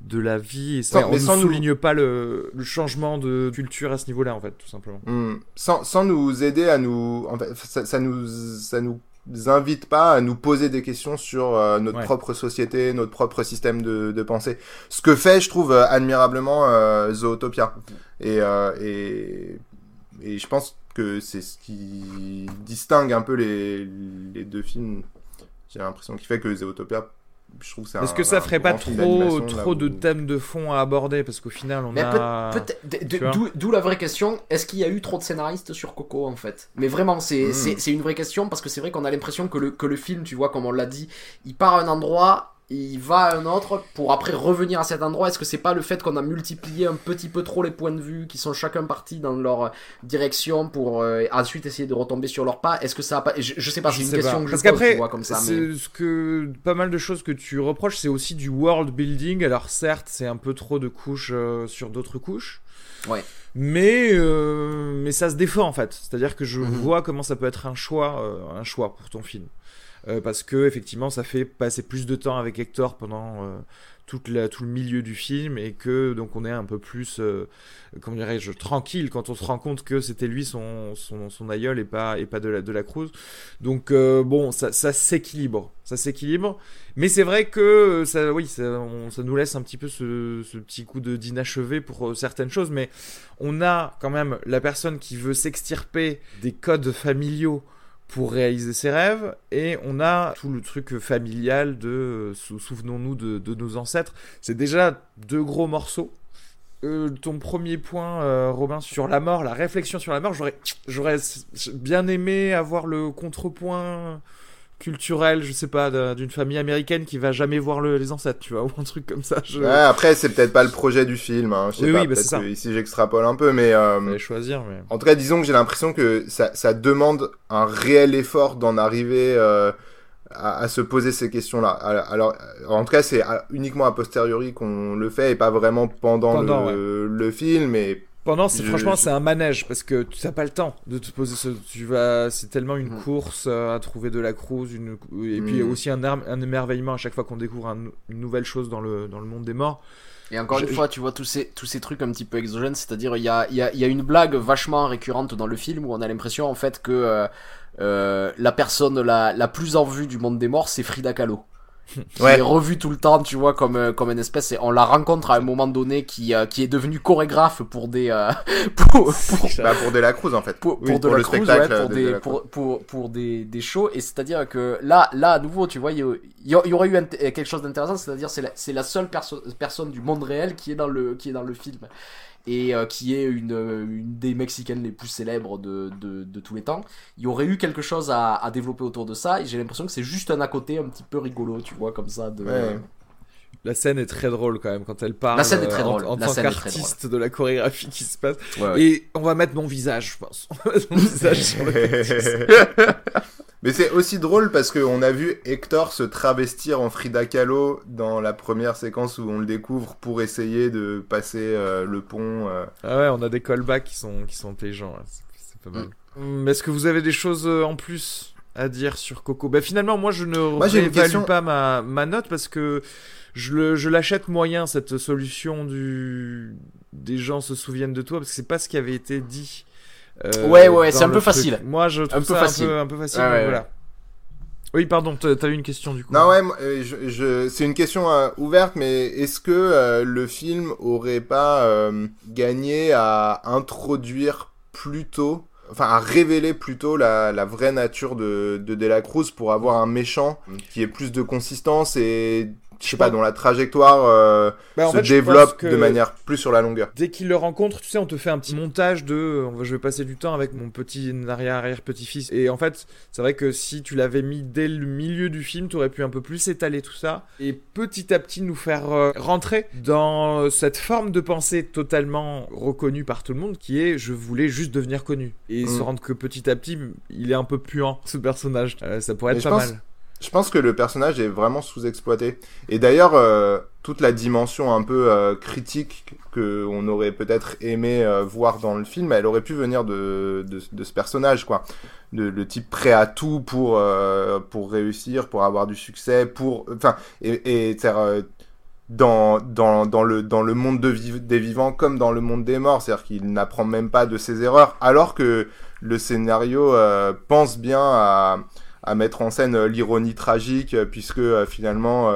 de la vie et ça, Sans- on ne nous- souligne pas le, le changement de culture à ce niveau-là en fait, tout simplement. Hmm. sans, sans nous aider à nous en fait, ça, ça nous ça nous invite pas à nous poser des questions sur euh, notre Ouais. propre société, notre propre système de, de pensée. Ce que fait, je trouve, euh, admirablement euh, Zootopia. Et, et, et je pense que c'est ce qui distingue un peu les, les deux films. J'ai l'impression qu'il fait que Zootopia, je trouve Est-ce que ça un ferait pas trop, trop de où- thèmes de fond à aborder Parce qu'au final, on Mais a. d'où- la vraie question, est-ce qu'il y a eu trop de scénaristes sur Coco en fait? Mais vraiment, c'est Mm. c'est- c'est une vraie question parce que c'est vrai qu'on a l'impression que le, que le film, tu vois, comme on l'a dit, il part à un endroit, il va à un autre pour après revenir à cet endroit. Est-ce que c'est pas le fait qu'on a multiplié un petit peu trop les points de vue qui sont chacun partis dans leur direction pour euh, ensuite essayer de retomber sur leurs pas? Est-ce que ça a pas. Je, je sais pas, c'est Je une question pas. que je Parce pose, tu vois, comme ça. c'est Mais... ce que pas mal de choses que tu reproches, c'est aussi du world building. Alors certes, c'est un peu trop de couches euh, sur d'autres couches. Ouais. Mais euh, mais ça se défend en fait. C'est-à-dire que je Mhm. vois comment ça peut être un choix, euh, un choix pour ton film. Euh, parce que effectivement, ça fait passer plus de temps avec Hector pendant euh, tout le milieu du film et que donc on est un peu plus, euh, comment dirais-je, tranquille quand on se rend compte que c'était lui son, aïeul et pas de la Cruz. Donc bon, ça, s'équilibre, ça s'équilibre. Mais c'est vrai que ça, oui, ça, nous laisse un petit peu ce, ce petit coup de d'inachevé pour certaines choses. Mais on a quand même la personne qui veut s'extirper des codes familiaux pour réaliser ses rêves et on a tout le truc familial de euh, sou- souvenons-nous de, nos ancêtres. C'est déjà deux gros morceaux. Euh, ton premier point euh, Robin sur la mort la réflexion sur la mort j'aurais bien aimé avoir le contrepoint culturel je sais pas d'un- d'une famille américaine qui va jamais voir le- les ancêtres tu vois ou un truc comme ça je Ouais, après, c'est peut-être pas le projet du film. Hein. Je sais Oui, pas, oui, bah, c'est ça. ici j'extrapole un peu, mais euh, choisir mais en tout cas, disons que j'ai l'impression que ça, ça demande un réel effort d'en arriver euh, à, à se poser ces questions-là. Alors, en tout cas, c'est uniquement a posteriori qu'on le fait et pas vraiment pendant, Pendant, le, le film. Et Pendant, Je- franchement, je- c'est un manège parce que tu n'as pas le temps de te poser ce. Tu vas, c'est tellement une Mhm. course euh, à trouver de la cruise, une et puis Mhm. aussi un, émerveillement à chaque fois qu'on découvre un- une nouvelle chose dans le dans le monde des morts. Et encore Je- une fois, tu vois tous ces, tous ces trucs un petit peu exogènes, c'est-à-dire il y a, il y, a, il y a une blague vachement récurrente dans le film où on a l'impression en fait que euh, euh, la personne la, la plus en vue du monde des morts, c'est Frida Kahlo. qui Ouais. est revue tout le temps, tu vois, comme, euh, comme une espèce, et on la rencontre à un moment donné qui, euh, qui est devenue chorégraphe pour des, euh, pour, pour, Bah, pour De La Cruz, en fait. pour, Oui, pour de pour la le cruise, spectacle ouais, pour de des De La pour, pour, pour des, des shows et c'est à dire que là là à nouveau tu vois il y, aurait eu un- quelque chose d'intéressant c'est à dire c'est la, c'est la seule perso- personne du monde réel qui est dans le qui est dans le film et euh, qui est une, euh, une des mexicaines les plus célèbres de, de, de tous les temps il y aurait eu quelque chose à, à développer autour de ça et j'ai l'impression que c'est juste un à côté un petit peu rigolo tu vois comme ça de Ouais. La scène est très drôle quand même quand elle parle. La scène est très euh, en- drôle. En, La tant qu'artiste de la chorégraphie qui se passe. Ouais, ouais. Et on va mettre mon visage, je pense. On va mettre mon visage sur le. Mais c'est aussi drôle parce qu'on a vu Hector se travestir en Frida Kahlo dans la première séquence où on le découvre pour essayer de passer euh, le pont. euh. Ah ouais, on a des callbacks qui sont, qui sont intelligents. là. C'est pas mal. Hum, Est-ce que vous avez des choses euh, en plus à dire sur Coco? Bah finalement, moi je ne Moi, question. pas ma, ma note parce que je l'achète moyen cette solution du des gens se souviennent de toi parce que c'est pas ce qui avait été dit. Euh, Ouais, ouais, c'est un peu truc. facile. Moi je trouve Un peu ça facile. Un, peu, un peu facile. Ouais, donc ouais, voilà. Oui, pardon, t'as eu une question du coup. Non, ouais, euh, je, je- c'est une question euh, ouverte, mais est-ce que euh, le film aurait pas euh, gagné à introduire plus tôt, enfin à révéler plutôt la, la vraie nature de, de De La Cruz pour avoir un méchant qui ait plus de consistance et je sais pas, dont la trajectoire euh, Bah, se fait, développe de manière plus sur la longueur. Dès qu'il le rencontre, tu sais, on te fait un petit montage de je vais passer du temps avec mon petit arrière-arrière-petit-fils. Et en fait, c'est vrai que si tu l'avais mis dès le milieu du film, tu aurais pu un peu plus étaler tout ça et petit à petit nous faire euh, rentrer dans cette forme de pensée totalement reconnue par tout le monde qui est je voulais juste devenir connu. Et Mm. se rendre que petit à petit, il est un peu puant ce personnage. Euh, ça pourrait être pas mal. Je pense que le personnage est vraiment sous-exploité. Et d'ailleurs, euh, toute la dimension un peu euh, critique que on aurait peut-être aimé euh, voir dans le film, elle aurait pu venir de, de, de ce personnage, quoi. Le, le type prêt à tout pour pour réussir, pour avoir du succès, pour enfin et, et dans dans dans le dans le monde de des vivants comme dans le monde des morts, c'est-à-dire qu'il n'apprend même pas de ses erreurs, alors que le scénario pense bien à à mettre en scène euh, l'ironie tragique, euh, puisque euh, finalement,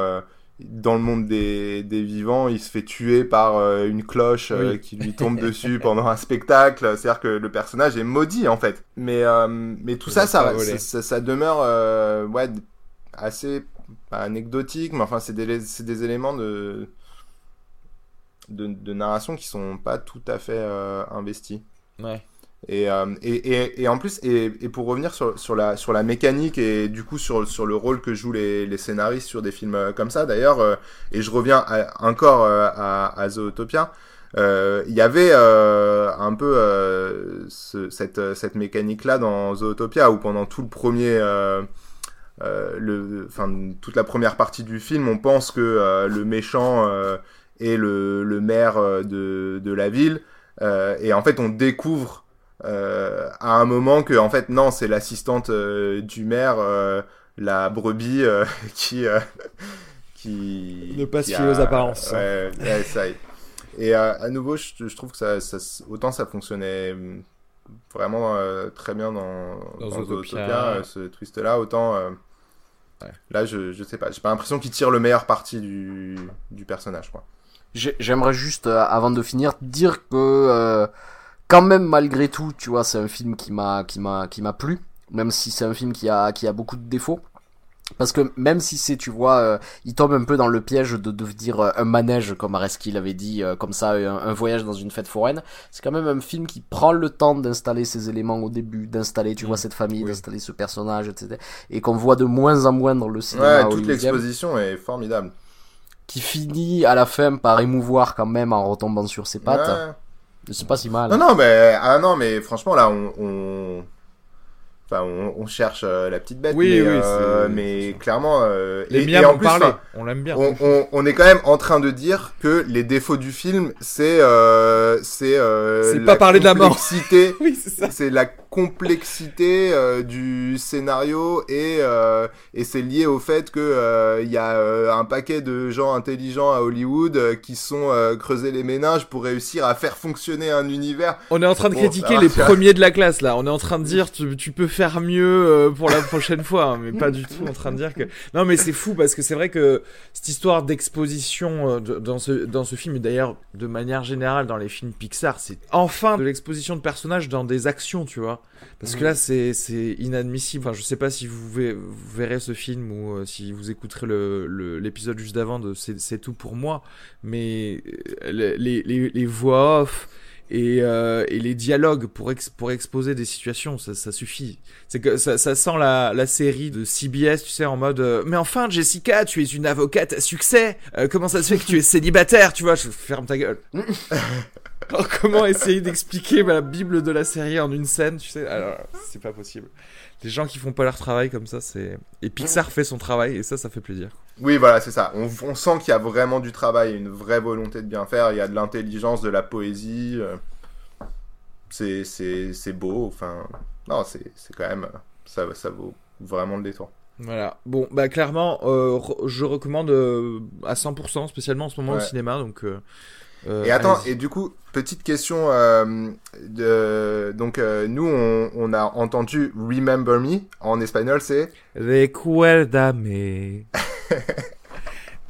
dans le monde des, des vivants, il se fait tuer par euh, une cloche euh, Oui. qui lui tombe dessus pendant un spectacle. C'est-à-dire que le personnage est maudit, en fait. Mais, euh, mais tout ça, ça, ça, ça, ça demeure ouais, assez pas anecdotique, mais enfin, c'est des, c'est des éléments de, de, de narration qui sont pas tout à fait investis. Ouais. Et, euh, et, et, et en plus, et, et pour revenir sur, sur, la, sur la mécanique et du coup sur, sur le rôle que jouent les, les scénaristes sur des films euh, comme ça, d'ailleurs, euh, et je reviens encore euh, à, à Zootopia, euh, il y avait un peu ce- cette, cette mécanique-là dans Zootopia où pendant tout le premier... Le, enfin, toute la première partie du film, on pense que le méchant est le, le maire de, de la ville. Et en fait, on découvre euh, à un moment que en fait non c'est l'assistante euh, du maire euh, la brebis euh, qui euh, qui Ne pas se qui fier aux apparences. ouais, ouais, ça y est. et euh, à nouveau je, je trouve que ça, ça autant ça fonctionnait hum, vraiment euh, très bien dans, Dans dans Zootopia. Zootopia, euh, ce twist là autant euh, Ouais. là je, je sais pas j'ai pas l'impression qu'il tire le meilleur parti du, du personnage quoi J'ai- J'aimerais juste, euh, avant de finir, dire que euh, quand même malgré tout, tu vois, c'est un film qui m'a qui m'a qui m'a plu, même si c'est un film qui a qui a beaucoup de défauts. Parce que même si c'est, tu vois, euh, il tombe un peu dans le piège de devenir euh, un manège, comme Areski l'avait dit, euh, comme ça, un, un voyage dans une fête foraine. C'est quand même un film qui prend le temps d'installer ses éléments au début, d'installer, tu vois, cette famille, Oui. d'installer ce personnage, etc. Et qu'on voit de moins en moins dans le cinéma ouais toute l'exposition est formidable qui finit à la fin par émouvoir quand même en retombant sur ses pattes. Ouais. C'est pas si mal. Non, non, mais, ah non, mais franchement, là, on. on... Enfin, on, on cherche euh, la petite bête, Oui, mais, oui, euh, mais clairement. euh, Les et- en plus, parlé, on l'aime bien. on, on, on est quand même en train de dire que les défauts du film, c'est euh, c'est euh, pas parler de la mort. Oui, c'est la complexité euh, du scénario et euh, et c'est lié au fait que euh, il y a euh, un paquet de gens intelligents à Hollywood qui sont euh, creusés les méninges pour réussir à faire fonctionner un univers. On est en train de critiquer les premiers de la classe là. On est en train de dire tu, tu peux faire mieux euh, pour la prochaine fois, hein, mais pas du tout en train de dire que. Non, mais c'est fou parce que c'est vrai que cette histoire d'exposition euh, de- dans ce dans ce film et d'ailleurs de manière générale dans les films Pixar, c'est enfin de l'exposition de personnages dans des actions, tu vois. Parce que là c'est c'est inadmissible. Enfin, je sais pas si vous, ve- vous verrez ce film ou euh, si vous écouterez le le- l'épisode juste d'avant de c'est tout pour moi, mais les les, les voix off et, euh, et les dialogues pour, pour exposer des situations, ça, suffit. C'est que ça, sent la, la série de CBS, tu sais, en mode euh, Mais enfin, Jessica, tu es une avocate à succès. Euh, comment ça se fait que tu es célibataire Tu vois, je ferme ta gueule. Comment essayer d'expliquer la bible de la série en une scène, tu sais? Alors, c'est pas possible. Les gens qui font pas leur travail comme ça, c'est. Et Pixar fait son travail, et ça, ça fait plaisir. Oui, voilà, c'est ça. On, on sent qu'il y a vraiment du travail, une vraie volonté de bien faire. Il y a de l'intelligence, de la poésie. euh, C'est beau. Enfin, non, c'est c'est quand même ça ça vaut vraiment le détour. Voilà. Bon, bah clairement, euh, je recommande euh, à 100%, spécialement en ce moment au Ouais. cinéma. Donc. euh, euh, Et attends, et du coup, petite question. euh, de, donc, euh, nous, on, on a entendu Remember Me en espagnol, c'est. Recuérdame.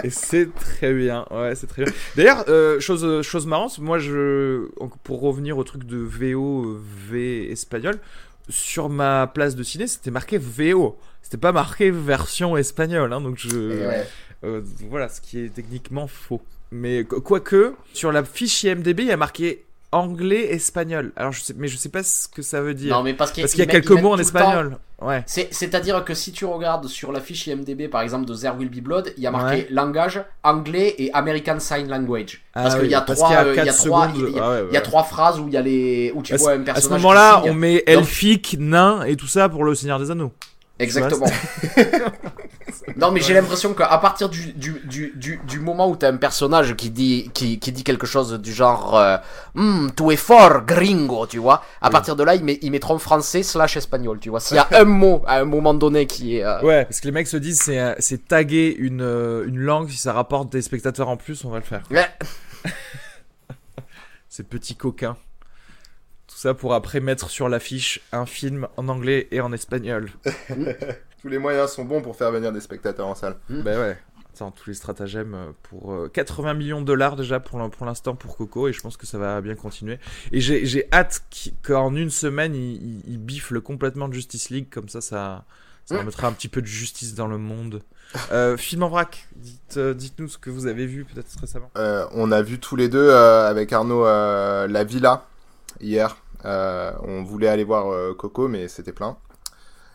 Et c'est très bien, ouais, c'est très bien. D'ailleurs, euh, chose, chose marrante, moi, je, pour revenir au truc de VO, V espagnol, sur ma place de ciné, c'était marqué VO. C'était pas marqué version espagnole, hein, donc je, ouais. euh, voilà, ce qui est techniquement faux. Mais qu- quoique, sur la fiche IMDb, il y a marqué anglais-espagnol. Alors, je sais, mais je sais pas ce que ça veut dire. Non, mais parce qu'il y a quelques mots en espagnol. Ouais. C'est, c'est-à-dire que si tu regardes sur la fiche IMDB par exemple de There Will Be Blood, il y a marqué Ouais. langage anglais et American Sign Language. Ah parce qu'il oui, y a trois, qu'il y a euh, il y a quatre trois, secondes. il y a- Ah ouais, il y a ouais. trois phrases où il y a les, où tu vois un ce- à personnage. ce moment-là, on met elfique, nain et tout ça pour le Seigneur des Anneaux. Exactement. Non, mais j'ai l'impression qu'à partir du, du, du, du, du moment où t'as un personnage qui dit, qui, qui dit quelque chose du genre euh, Hmm, Tu es fort, gringo, tu vois, à partir de là, ils, met- ils mettront français slash espagnol, tu vois. S'il y a un mot à un moment donné qui est. euh, Ouais, parce que les mecs se disent c'est euh, c'est taguer une, euh, une langue, si ça rapporte des spectateurs en plus, on va le faire. ouais. Ces petits coquins. Tout ça pour après mettre sur l'affiche un film en anglais et en espagnol. Tous les moyens sont bons pour faire venir des spectateurs en salle. Mm. bah ouais. Attends, tous les stratagèmes euh, pour euh, 80 millions de dollars déjà pour l'in- pour l'instant pour Coco et je pense que ça va bien continuer. Et j'ai hâte qu'en une semaine il, il, bifle complètement Justice League comme ça ça ça Mm. remettra un petit peu de justice dans le monde. Euh, film en vrac, dites euh, dites-nous ce que vous avez vu peut-être récemment. Euh, on a vu tous les deux euh, avec Arnaud euh, La Villa hier. Euh, on voulait aller voir euh, Coco, mais c'était plein.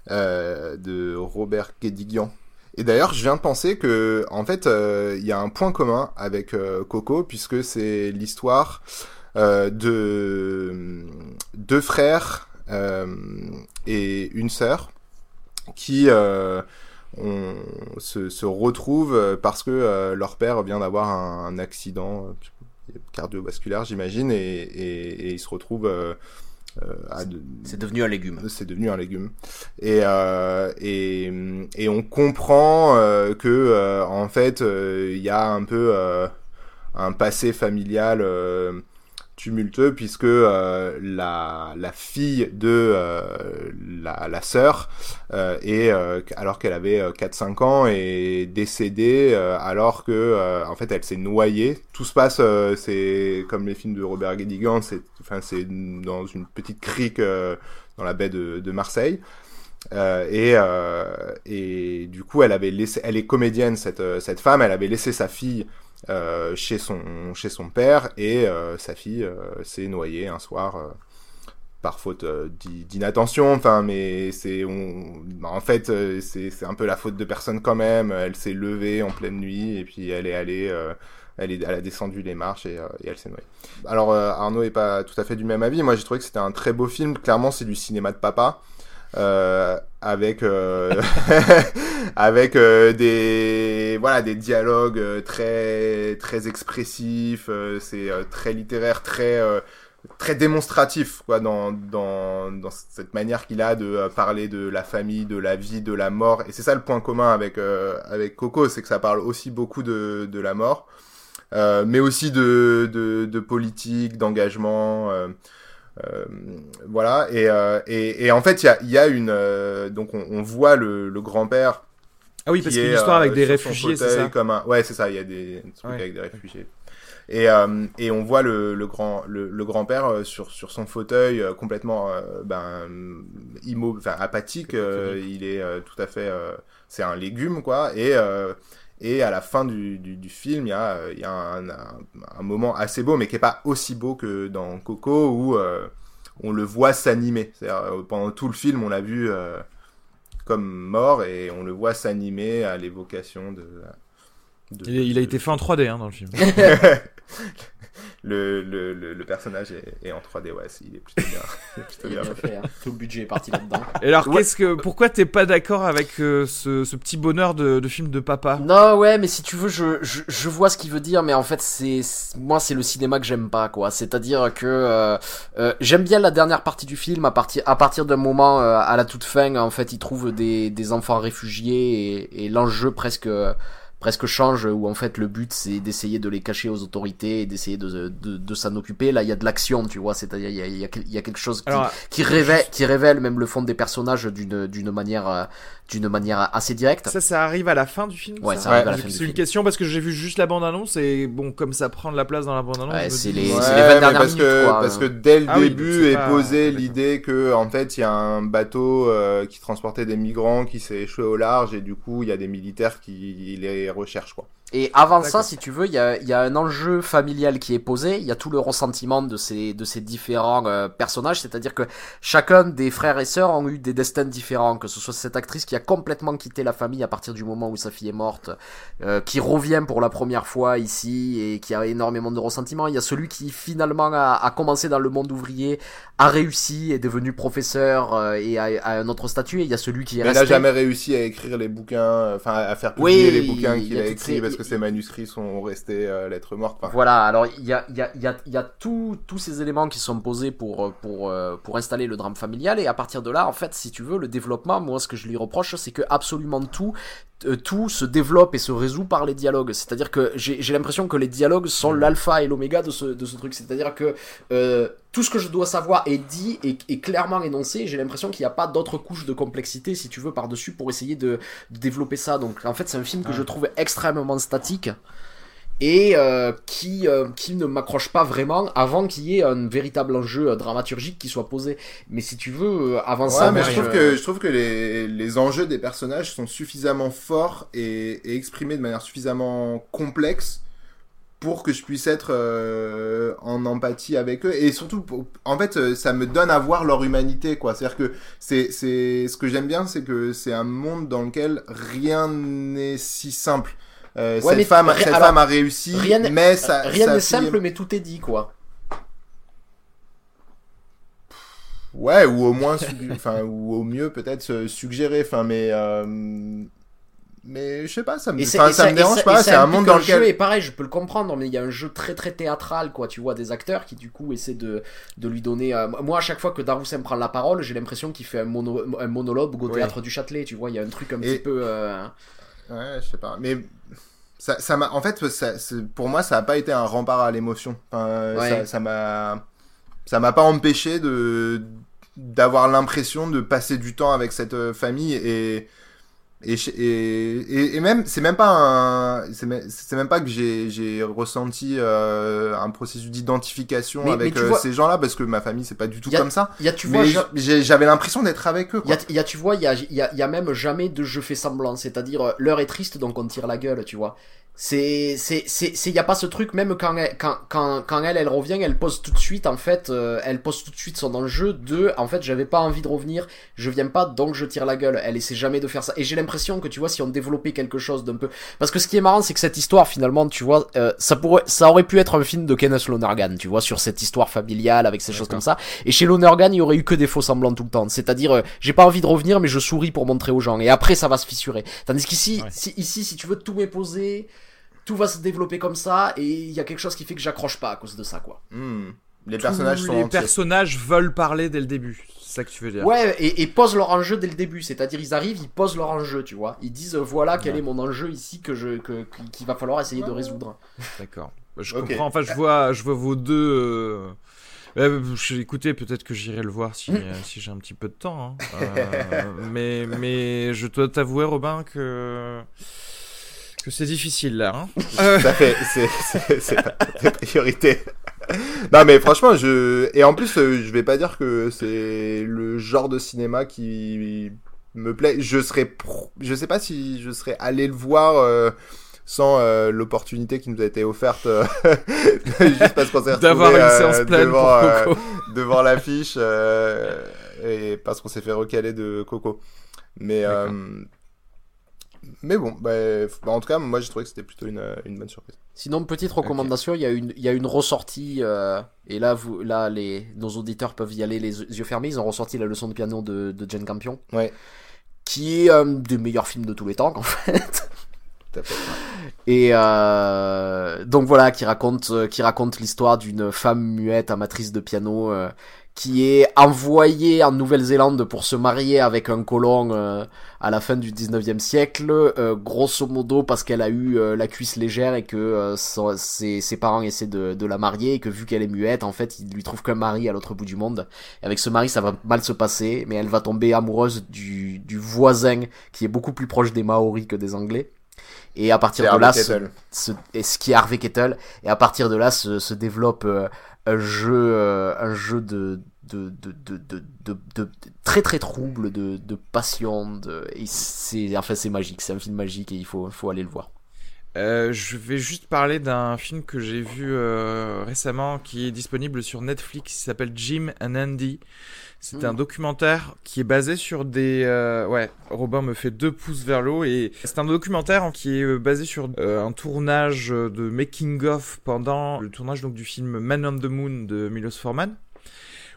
Euh, de Robert Guédiguian. Et d'ailleurs, je viens de penser que, en fait, euh, il y a un point commun avec euh, Coco, puisque c'est l'histoire de deux frères et une sœur qui se, retrouvent parce que leur père vient d'avoir un, accident cardiovasculaire, j'imagine, et, ils se retrouvent de- C'est devenu un légume. c'est devenu un légume. Et, euh, et, et on comprend euh, que, euh, en fait, euh, il y a un peu euh, un passé familial euh, tumultueux, puisque euh, la, la fille de euh, la, la sœur, euh, est, euh, alors qu'elle avait euh, 4-5 ans, est décédée euh, alors que, euh, en fait, elle s'est noyée. Tout se passe, euh, c'est comme les films de Robert Guédiguian, c'est enfin, c'est dans une petite crique euh, dans la baie de, de Marseille. Euh, et, euh, et du coup, elle avait laissé, elle est comédienne cette euh, cette femme, elle avait laissé sa fille euh, chez son chez son père et euh, sa fille euh, s'est noyée un soir euh, par faute euh, d'i- d'inattention. Enfin, mais c'est bah, en fait euh, c'est un peu la faute de personne quand même. Elle s'est levée en pleine nuit et puis elle est allée. euh, elle, est, elle a descendu les marches et, euh, elle s'est noyée. Alors euh, Arnaud est pas tout à fait du même avis. Moi j'ai trouvé que c'était un très beau film. Clairement c'est du cinéma de papa. Euh, avec euh, avec euh, des voilà des dialogues euh, très très expressifs euh, c'est euh, très littéraire très très démonstratif quoi dans dans dans cette manière qu'il a de parler de la famille de la vie de la mort. Et c'est ça le point commun avec avec Coco c'est que ça parle aussi beaucoup de de la mort. Mais aussi de de, de politique d'engagement euh, voilà et, euh, et et en fait il y a il y a une euh, donc on, on voit le, le grand-père Ah oui, parce qui qu'il y a une histoire avec des réfugiés, c'est ça comme un... Ouais, c'est ça, il y a des trucs Ouais. avec des réfugiés. Et, et on voit le, le grand le, le grand-père euh, sur, sur son fauteuil complètement ben, immo enfin, apathique, il est tout à fait c'est un légume quoi et et à la fin du, du, du film, il y a, euh, il y a un, un, un moment assez beau, mais qui est pas aussi beau que dans Coco, où euh, on le voit s'animer. Euh, pendant tout le film, on l'a vu euh, comme mort, et on le voit s'animer à l'évocation de, de- il, il a été fait en 3D hein, dans le film. le, le, le, le personnage est, est en 3D, ouais, il est plutôt bien. il est plutôt Il bien bien fait. hein. Tout le budget est parti là-dedans. Et alors, Ouais. qu'est-ce que, pourquoi t'es pas d'accord avec euh, ce, ce petit bonheur de, de film de papa? Non, ouais, mais si tu veux, je, je, je vois ce qu'il veut dire, mais en fait, c'est c'est- moi, c'est le cinéma que j'aime pas, quoi. C'est-à-dire que euh, euh, j'aime bien la dernière partie du film, à partir à partir d'un moment, euh, à la toute fin, en fait, il trouve des, des enfants réfugiés et, et l'enjeu presque presque change où en fait le but c'est d'essayer de les cacher aux autorités et d'essayer de, de, de s'en occuper là il y a de l'action tu vois c'est-à-dire il y a, il y, a, il y a quelque chose qui, Alors, qui révèle qui révèle même le fond des personnages d'une d'une manière euh, d'une manière assez directe ça, ça arrive à la fin du film Ouais, ça arrive à la C'est fin du une film. question parce que j'ai vu juste la bande-annonce et bon, comme ça prend de la place dans la bande-annonce. Ouais, je me c'est les- Ouais, c'est les 20 mais dernières parce minutes, que, quoi. Parce que dès le Ah début c'est est pas- posée d'accord. l'idée que en fait il y a un bateau euh, qui transportait des migrants qui s'est échoué au large et du coup il y a des militaires qui les recherchent quoi. Et avant ça, si tu veux, il y a, il y a un enjeu familial qui est posé. Il y a tout le ressentiment de ces, de ces différents euh, personnages. C'est-à-dire que chacun des frères et sœurs ont eu des destins différents. Que ce soit cette actrice qui a complètement quitté la famille à partir du moment où sa fille est morte, euh, qui revient pour la première fois ici et qui a énormément de ressentiment. Il y a celui qui finalement a, a commencé dans le monde ouvrier, a réussi, est devenu professeur euh, et a, a un autre statut. Et il y a celui qui est Mais il n'a resté. jamais réussi à écrire les bouquins, euh, enfin à faire publier Oui, les bouquins il qu'il a a toutes écrits ces- parce que ses manuscrits sont restés euh, lettres mortes. Voilà, alors il y a, tous ces éléments qui sont posés pour, pour, euh, pour installer le drame familial, et à partir de là, en fait, si tu veux, le développement, moi ce que je lui reproche, c'est que absolument tout, euh, tout se développe et se résout par les dialogues. C'est-à-dire que j'ai l'impression que les dialogues sont l'alpha et l'oméga de ce, de ce truc. C'est-à-dire que euh, tout ce que je dois savoir est dit et clairement énoncé. J'ai l'impression qu'il n'y a pas d'autres couches de complexité, si tu veux, par-dessus pour essayer de, de développer ça. Donc en fait, c'est un film que je trouve extrêmement statique et euh, qui, euh, qui ne m'accroche pas vraiment avant qu'il y ait un véritable enjeu euh, dramaturgique qui soit posé. Mais si tu veux, euh, avant Ouais, ça, mais je trouve que je trouve que les, les enjeux des personnages sont suffisamment forts et, et exprimés de manière suffisamment complexe pour que je puisse être euh, en empathie avec eux. Et surtout en fait euh, ça me donne à voir leur humanité quoi. C'est à dire que c'est c'est ce que j'aime bien c'est que c'est un monde dans lequel rien n'est si simple Euh, Ouais, mais cette femme ri- cette alors, femme a réussi rien mais ça rien n'est simple, mais tout est dit, quoi. Ouais, ou au moins, enfin, ou au mieux peut-être suggérer, enfin, mais, euh, mais je sais pas, ça me, et ça me dérange ça- pas, c'est ça un monde dans un jeu, lequel. Et pareil, je peux le comprendre, mais il y a un jeu très très théâtral, quoi. Tu vois, des acteurs qui du coup essaient de, de lui donner. euh, Moi, à chaque fois que Daroussin prend la parole, j'ai l'impression qu'il fait un, mono- un monologue au Oui. théâtre du Châtelet. Tu vois, il y a un truc un Et- petit peu. euh, Ouais, je sais pas, mais ça, ça m'a, en fait, ça, pour moi, ça a pas été un rempart à l'émotion. Enfin, Ouais. ça, ça m'a, ça m'a pas empêché de, d'avoir l'impression de passer du temps avec cette euh, famille et. Et, et, et, même, c'est même pas un, c'est même, pas que j'ai, j'ai ressenti euh, un processus d'identification avec mais euh, vois- ces gens-là parce que ma famille c'est pas du tout a- comme ça. Y a, tu vois, j'avais l'impression d'être avec eux. il y y a- tu vois, il y a, y a même jamais de je fais semblant. C'est-à-dire, euh, l'heure est triste, donc on tire la gueule, tu vois. C'est, c'est, c'est, c'est, y a pas ce truc, même quand elle, quand, quand, quand elle, elle revient, elle pose tout de suite, en fait, euh, elle pose tout de suite son enjeu de, en fait, j'avais pas envie de revenir, je viens pas, donc je tire la gueule. Elle essaie jamais de faire ça. Et j'ai l'impression que, tu vois, si on développait quelque chose d'un peu, parce que ce qui est marrant, c'est que cette histoire, finalement, tu vois, euh, ça pourrait, ça aurait pu être un film de Kenneth Lonergan, tu vois, sur cette histoire familiale avec ces choses comme ça. Et chez Lonergan, il y aurait eu que des faux semblants tout le temps. C'est-à-dire, euh, j'ai pas envie de revenir, mais je souris pour montrer aux gens. Et après, ça va se fissurer. Tandis qu'ici, Ouais. si, ici, si tu veux tout m'époser, tout va se développer comme ça et il y a quelque chose qui fait que j'accroche pas à cause de ça quoi. Hmm. Les personnages Tous sont les entiers. personnages veulent parler dès le début. C'est ça que tu veux dire. Ouais et, et posent leur enjeu dès le début, c'est-à-dire ils arrivent, ils posent leur enjeu, tu vois. Ils disent euh, voilà quel Ouais. est mon enjeu ici que je que qu'il va falloir essayer de résoudre. D'accord. Bah, Je comprends. Enfin, je vois, je vois vos deux. Euh... euh, écoutez, peut-être que j'irai le voir si, euh, si j'ai un petit peu de temps. hein. Euh, mais, mais je dois t'avouer, Robin, que que c'est difficile là. hein. Euh, Ça fait, c'est, c'est, c'est pas des priorités. non, mais franchement, je, et en plus, euh, je vais pas dire que c'est le genre de cinéma qui me plaît. Je serais, pro- je sais pas si je serais allé le voir, euh, sans euh, l'opportunité qui nous a été offerte euh, juste parce qu'on s'est D'avoir une euh, séance pleine devant, euh, devant l'affiche euh, et parce qu'on s'est fait recaler de Coco. Mais euh, mais bon, bah, bah, en tout cas, moi j'ai trouvé que c'était plutôt une, euh, une bonne surprise. Sinon petite recommandation, il y a une il y a une ressortie euh, et là vous là les nos auditeurs peuvent y aller les yeux fermés, ils ont ressorti la leçon de piano de de Jane Campion. Ouais. Qui est un des meilleurs films de tous les temps en fait. Tout à fait. Et euh, donc voilà, qui raconte, euh, qui raconte l'histoire d'une femme muette amatrice de piano euh, qui est envoyée en Nouvelle-Zélande pour se marier avec un colon euh, à la fin du 19e siècle, euh, grosso modo parce qu'elle a eu euh, la cuisse légère et que euh, son- ses, ses parents essaient de, de la marier et que vu qu'elle est muette, en fait, ils lui trouvent qu'un mari à l'autre bout du monde. Et avec ce mari, ça va mal se passer, mais elle va tomber amoureuse du, du voisin qui est beaucoup plus proche des Maoris que des Anglais. Et à partir de là, Harvey et ce qui est Harvey Kettle et à partir de là se, se développe euh, un jeu euh, un jeu de de, de, de, très très trouble de, de de et c'est enfin c'est magique c'est un film magique et il faut faut aller le voir Euh, je vais juste parler d'un film que j'ai vu euh, récemment qui est disponible sur Netflix. Il s'appelle Jim and Andy. C'est un documentaire qui est basé sur des. euh, ouais, Robin me fait deux pouces vers l'eau et c'est un documentaire qui est basé sur un tournage de making of pendant le tournage donc du film Man on the Moon de Milos Forman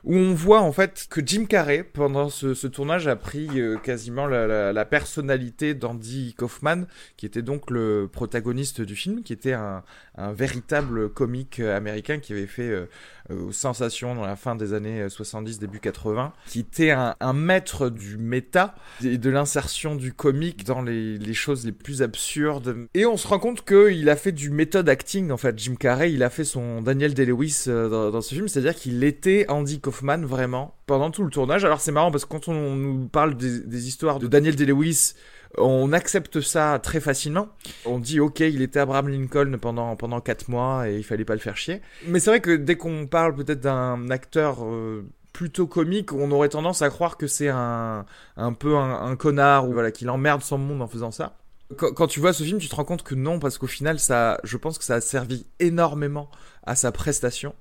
où on voit en fait que Jim Carrey, pendant ce, tournage, a pris euh, quasiment la, personnalité d'Andy Kaufman, qui était donc le protagoniste du film, qui était un, véritable comique euh, américain qui avait fait euh, sensation dans la fin des années euh, 70, début 80, qui était un, un maître du méta et de l'insertion du comique dans les, choses les plus absurdes. Et on se rend compte qu'il a fait du méthode acting, en fait. Jim Carrey, il a fait son Daniel Day-Lewis dans, dans ce film, c'est-à-dire qu'il était Andy Kaufman vraiment pendant tout le tournage. Alors c'est marrant parce que quand on nous parle des, histoires de Daniel Day-Lewis, on accepte ça très facilement. On dit ok, il était Abraham Lincoln pendant pendant quatre mois et il fallait pas le faire chier. Mais c'est vrai que dès qu'on parle peut-être d'un acteur euh, plutôt comique, on aurait tendance à croire que c'est un un peu un, un connard ou voilà qu'il emmerde son monde en faisant ça. Quand, quand tu vois ce film, tu te rends compte que non, parce qu'au final, ça, je pense que ça a servi énormément à sa prestation.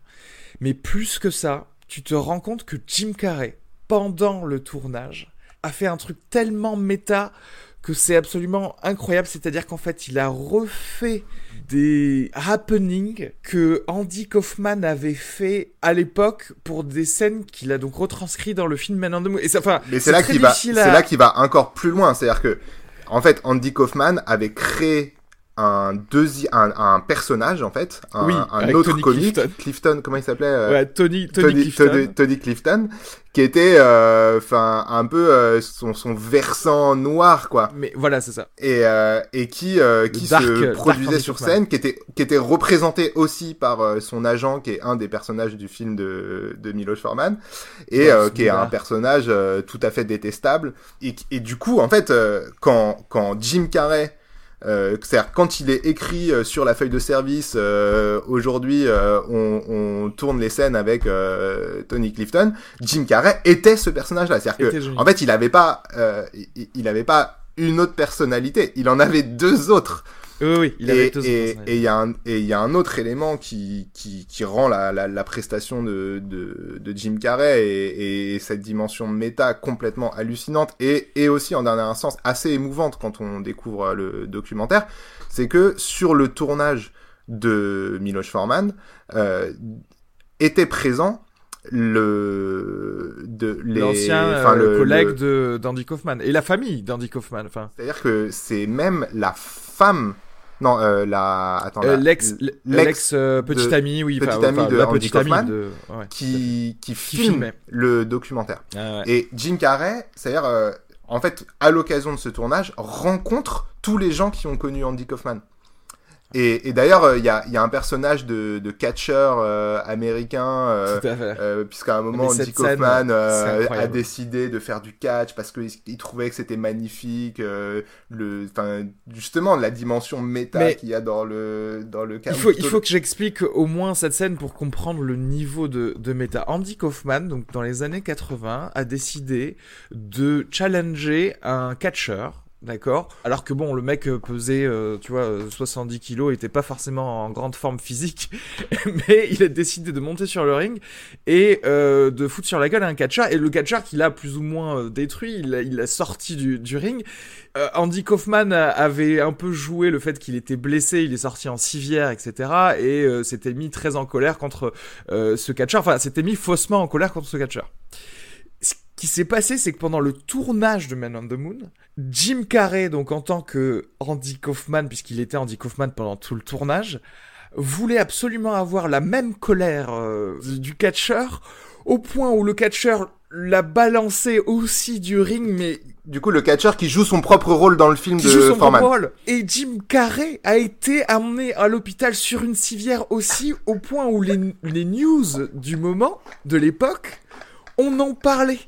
Mais plus que ça, tu te rends compte que Jim Carrey, pendant le tournage, a fait un truc tellement méta que c'est absolument incroyable. C'est-à-dire qu'en fait, il a refait des happenings que Andy Kaufman avait fait à l'époque pour des scènes qu'il a donc retranscrit dans le film Man on the Moon. Et ça, enfin, Mais c'est là qu'il va, c'est là qu'il va encore plus loin. C'est-à-dire que, en fait, Andy Kaufman avait créé un deuxi- un, un personnage en fait, un, Oui, un autre Tony comique, Clifton. comment il s'appelait euh, Ouais, Tony, Tony, Clifton. Tony, Tony Clifton, qui était, euh, enfin, un peu euh, son, son versant noir, quoi, Mais voilà, c'est ça. et euh, et qui euh, qui dark- se produisait sur scène, qui était qui était représenté aussi par son agent, qui est un des personnages du film de de Milos Forman, et Ouais, euh, qui est un personnage euh, tout à fait détestable. Et, et du coup, en fait, euh, quand quand Jim Carrey euh, c'est-à-dire quand il est écrit euh, sur la feuille de service, euh, aujourd'hui euh, on, on tourne les scènes avec euh, Tony Clifton, Jim Carrey était ce personnage-là. C'est-à-dire que en fait il avait pas, euh, il, il avait pas une autre personnalité, il en avait deux autres. Oui, oui, il avait Et deux et- il y, a un- et il y a un autre élément qui, qui, qui rend la, la, la prestation de, de, de Jim Carrey et, et cette dimension méta complètement hallucinante et, et aussi en dernier instance assez émouvante quand on découvre le documentaire, c'est que sur le tournage de Miloš Forman euh, était présent le de les L'ancien enfin, euh, le- collègue le- de d'Andy Kaufman et la famille d'Andy Kaufman. Enfin, c'est-à-dire que c'est même la femme non euh, la attends euh, l'ex, l'ex euh, petite de- amie, oui, petite amie de la Andy petite amie Kaufman, de. ouais. qui, qui filme filmait. le documentaire. Ah ouais. Et Jim Carrey, c'est-à-dire, euh, en fait, à l'occasion de ce tournage, rencontre tous les gens qui ont connu Andy Kaufman. Et, et d'ailleurs, euh, il y, a, y a un personnage de, de catcheur euh, américain, euh, euh, puisqu'à un moment, Andy cette scène, Kaufman euh, a décidé de faire du catch parce qu'il il trouvait que c'était magnifique, euh, le, enfin, justement, la dimension méta qu'il y a dans le, dans le Il faut, il faut que j'explique au moins cette scène pour comprendre le niveau de, de méta. Andy Kaufman, donc dans les années 80, a décidé de challenger un catcheur. D'accord Alors que bon, le mec euh, pesait, euh, tu vois, euh, 70 kilos, était pas forcément en grande forme physique, mais il a décidé de monter sur le ring et euh, de foutre sur la gueule un catcheur. Et le catcheur qu'il a plus ou moins euh, détruit, il l'a sorti du, ring. Euh, Andy Kaufman avait un peu joué le fait qu'il était blessé, il est sorti en civière, etc. Et euh, s'était mis très en colère contre euh, ce catcheur. Enfin, s'était mis faussement en colère contre ce catcheur. Ce qui s'est passé, c'est que pendant le tournage de Man on the Moon, Jim Carrey, donc en tant que Andy Kaufman, puisqu'il était Andy Kaufman pendant tout le tournage, voulait absolument avoir la même colère euh, du catcheur, au point où le catcheur l'a balancé aussi du ring, mais Du coup, le catcheur qui joue son propre rôle dans le film qui de joue son propre rôle. Et Jim Carrey a été amené à l'hôpital sur une civière aussi, au point où les, les news du moment, de l'époque, on en parlait.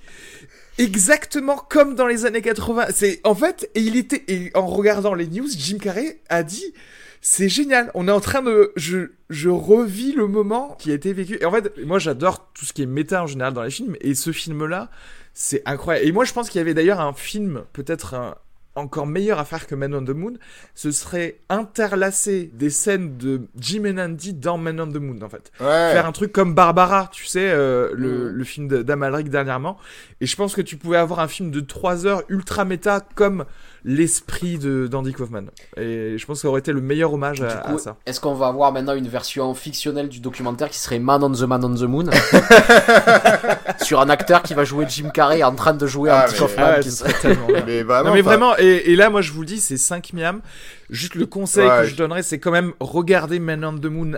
Exactement comme dans les années 80. C'est en fait, et il était, et en regardant les news, Jim Carrey a dit, c'est génial. On est en train de, je, je revis le moment qui a été vécu. Et en fait, moi, j'adore tout ce qui est méta en général dans les films, et ce film-là, c'est incroyable. Et moi, je pense qu'il y avait d'ailleurs un film, peut-être un- encore meilleur à faire que Man on the Moon. Ce serait interlacer des scènes de Jim et Andy dans Man on the Moon, en fait Ouais. faire un truc comme Barbara, tu sais, euh, le, Mhm. le film de- d'Amalric dernièrement. Et je pense que tu pouvais avoir un film de 3 heures ultra méta comme l'esprit de d'Andy Kaufman. Et je pense que ça aurait été le meilleur hommage à, Du à coup, ça. est-ce qu'on va avoir maintenant une version fictionnelle du documentaire qui serait Man on the Man on the Moon Sur un acteur qui va jouer Jim Carrey en train de jouer Ah, Andy mais- Kaufman. Ah ouais, qui ce serait- serait tellement bien. Mais vraiment. Non mais vraiment, et, et là moi je vous le dis, c'est 5 miams. Juste le conseil Ouais, que je je- donnerais, c'est quand même regarder Man on the Moon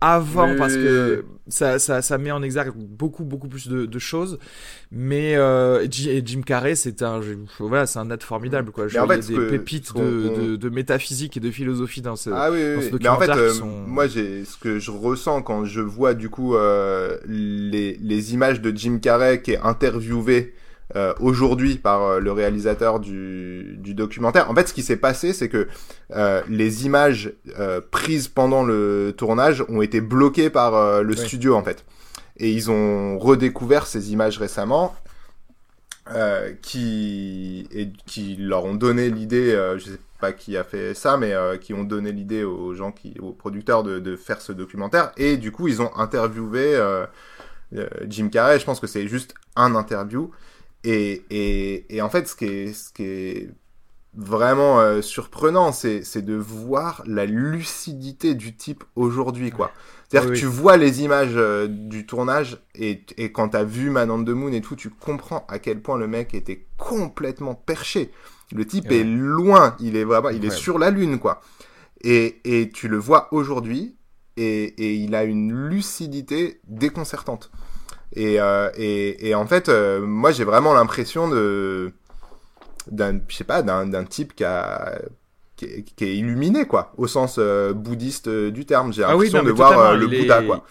avant Mais- parce que ça, ça, ça met en exergue beaucoup beaucoup plus de, de choses. Mais euh, et Jim Carrey, c'est un voilà, c'est un être formidable quoi. Je en il fait, y a ce des que- pépites de, de, de métaphysique et de philosophie dans ce. Ah oui, oui, dans ce oui. mais en fait, documentaire euh, qui sont- moi, j'ai ce que je ressens quand je vois du coup euh, les, les images de Jim Carrey qui est interviewé euh, aujourd'hui par euh, le réalisateur du, du documentaire. En fait, ce qui s'est passé, c'est que euh, les images prises pendant le tournage ont été bloquées par le Oui. studio en fait, et ils ont redécouvert ces images récemment. qui et qui leur ont donné l'idée, je sais pas qui a fait ça, mais qui ont donné l'idée aux gens qui, aux producteurs de, de faire ce documentaire. Et du coup, ils ont interviewé Jim Carrey. Je pense que c'est juste un interview. Et, et, et en fait, ce qui est, ce qui est vraiment euh, surprenant, c'est, c'est de voir la lucidité du type aujourd'hui, quoi. C'est-à-dire Oui, que oui. tu vois les images euh, du tournage et, et quand t'as vu Man on the Moon et tout, tu comprends à quel point le mec était complètement perché. Le type Ouais. est loin, il est vraiment, il est sur la lune, quoi. Et, et tu le vois aujourd'hui et, et il a une lucidité déconcertante. Et, euh, et, et en fait, euh, moi j'ai vraiment l'impression de d'un, je sais pas, d'un, type qui a qui est, qui est illuminé quoi, au sens euh, bouddhiste du terme. J'ai Ah oui, l'impression de voir le Bouddha quoi.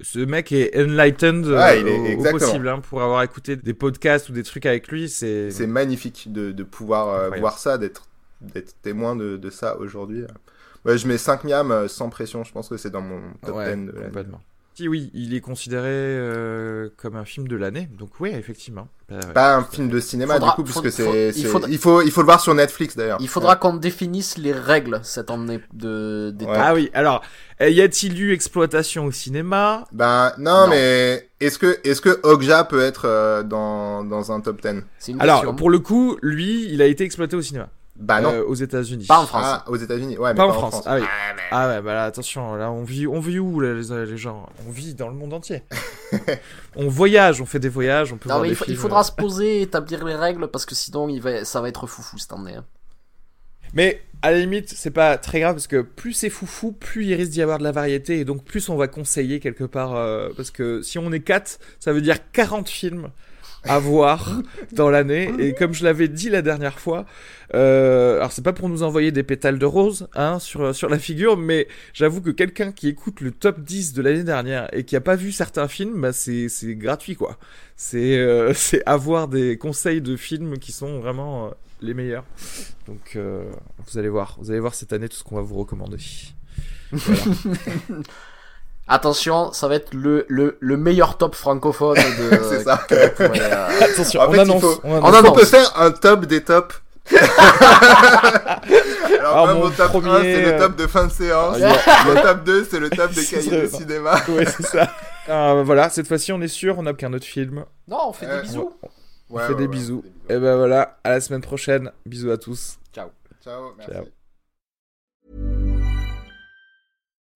Ce mec est enlightened Ouais, il est- au- au, possible hein, pour avoir écouté des podcasts ou des trucs avec lui. C'est C'est magnifique de, de pouvoir voir ça, d'être d'être témoin de, de ça aujourd'hui. Ouais, je mets 5 miams sans pression, je pense que c'est dans mon top ouais, 10 de l'année. complètement. Si oui, il est considéré euh, comme un film de l'année, donc oui, effectivement. Bah, ouais. Pas un film de cinéma Faudra- du coup, puisque c'est, il faudra- il faut, il faut le voir sur Netflix d'ailleurs. Il faudra qu'on définisse les règles cette année de des Ouais. Ah oui, alors, euh, y a-t-il eu exploitation au cinéma? Ben non, Non. mais est-ce que, est-ce que Okja peut être euh, dans dans un top 10 C'est une Alors, question. pour le coup, lui, il a été exploité au cinéma. Bah non. euh, aux États-Unis. Pas en France. Ah, aux États-Unis, ouais, mais Pas en France. Ah oui. mais- Ah ouais, bah là, attention, là, on vit, on vit où, là, les, les gens? On vit dans le monde entier. on voyage, on fait des voyages, on peut Non, voir mais des il, fa- il films. faudra se poser, établir les règles parce que sinon il va, ça va être foufou cette année. hein. Mais à la limite, c'est pas très grave parce que plus c'est foufou, plus il risque d'y avoir de la variété et donc plus on va conseiller quelque part. euh, parce que si on est 4, ça veut dire 40 films à voir dans l'année. Et comme je l'avais dit la dernière fois, euh, alors c'est pas pour nous envoyer des pétales de rose hein, sur, sur la figure, mais j'avoue que quelqu'un qui écoute le top 10 de l'année dernière et qui a pas vu certains films, bah c'est c'est gratuit quoi. C'est euh, c'est avoir des conseils de films qui sont vraiment euh, les meilleurs. Donc euh, vous allez voir, vous allez voir cette année tout ce qu'on va vous recommander. Attention, ça va être le, le, le meilleur top francophone de. C'est ça. euh, Attention, En on, fait, annonce, faut- on On annonce. Annonce. peut faire un top des tops Alors, Alors, même mon au top premier, 1, c'est le euh, top de fin de séance. Ah, le top 2, c'est le top des Ce cahiers de cinéma. Ouais, c'est ça. Euh, voilà, cette fois-ci on est sûr, on n'a qu'un autre film. Non, on fait Euh, des bisous. On fait des bisous. Et ben voilà, à la semaine prochaine. Bisous à tous. Ciao, merci. Ciao.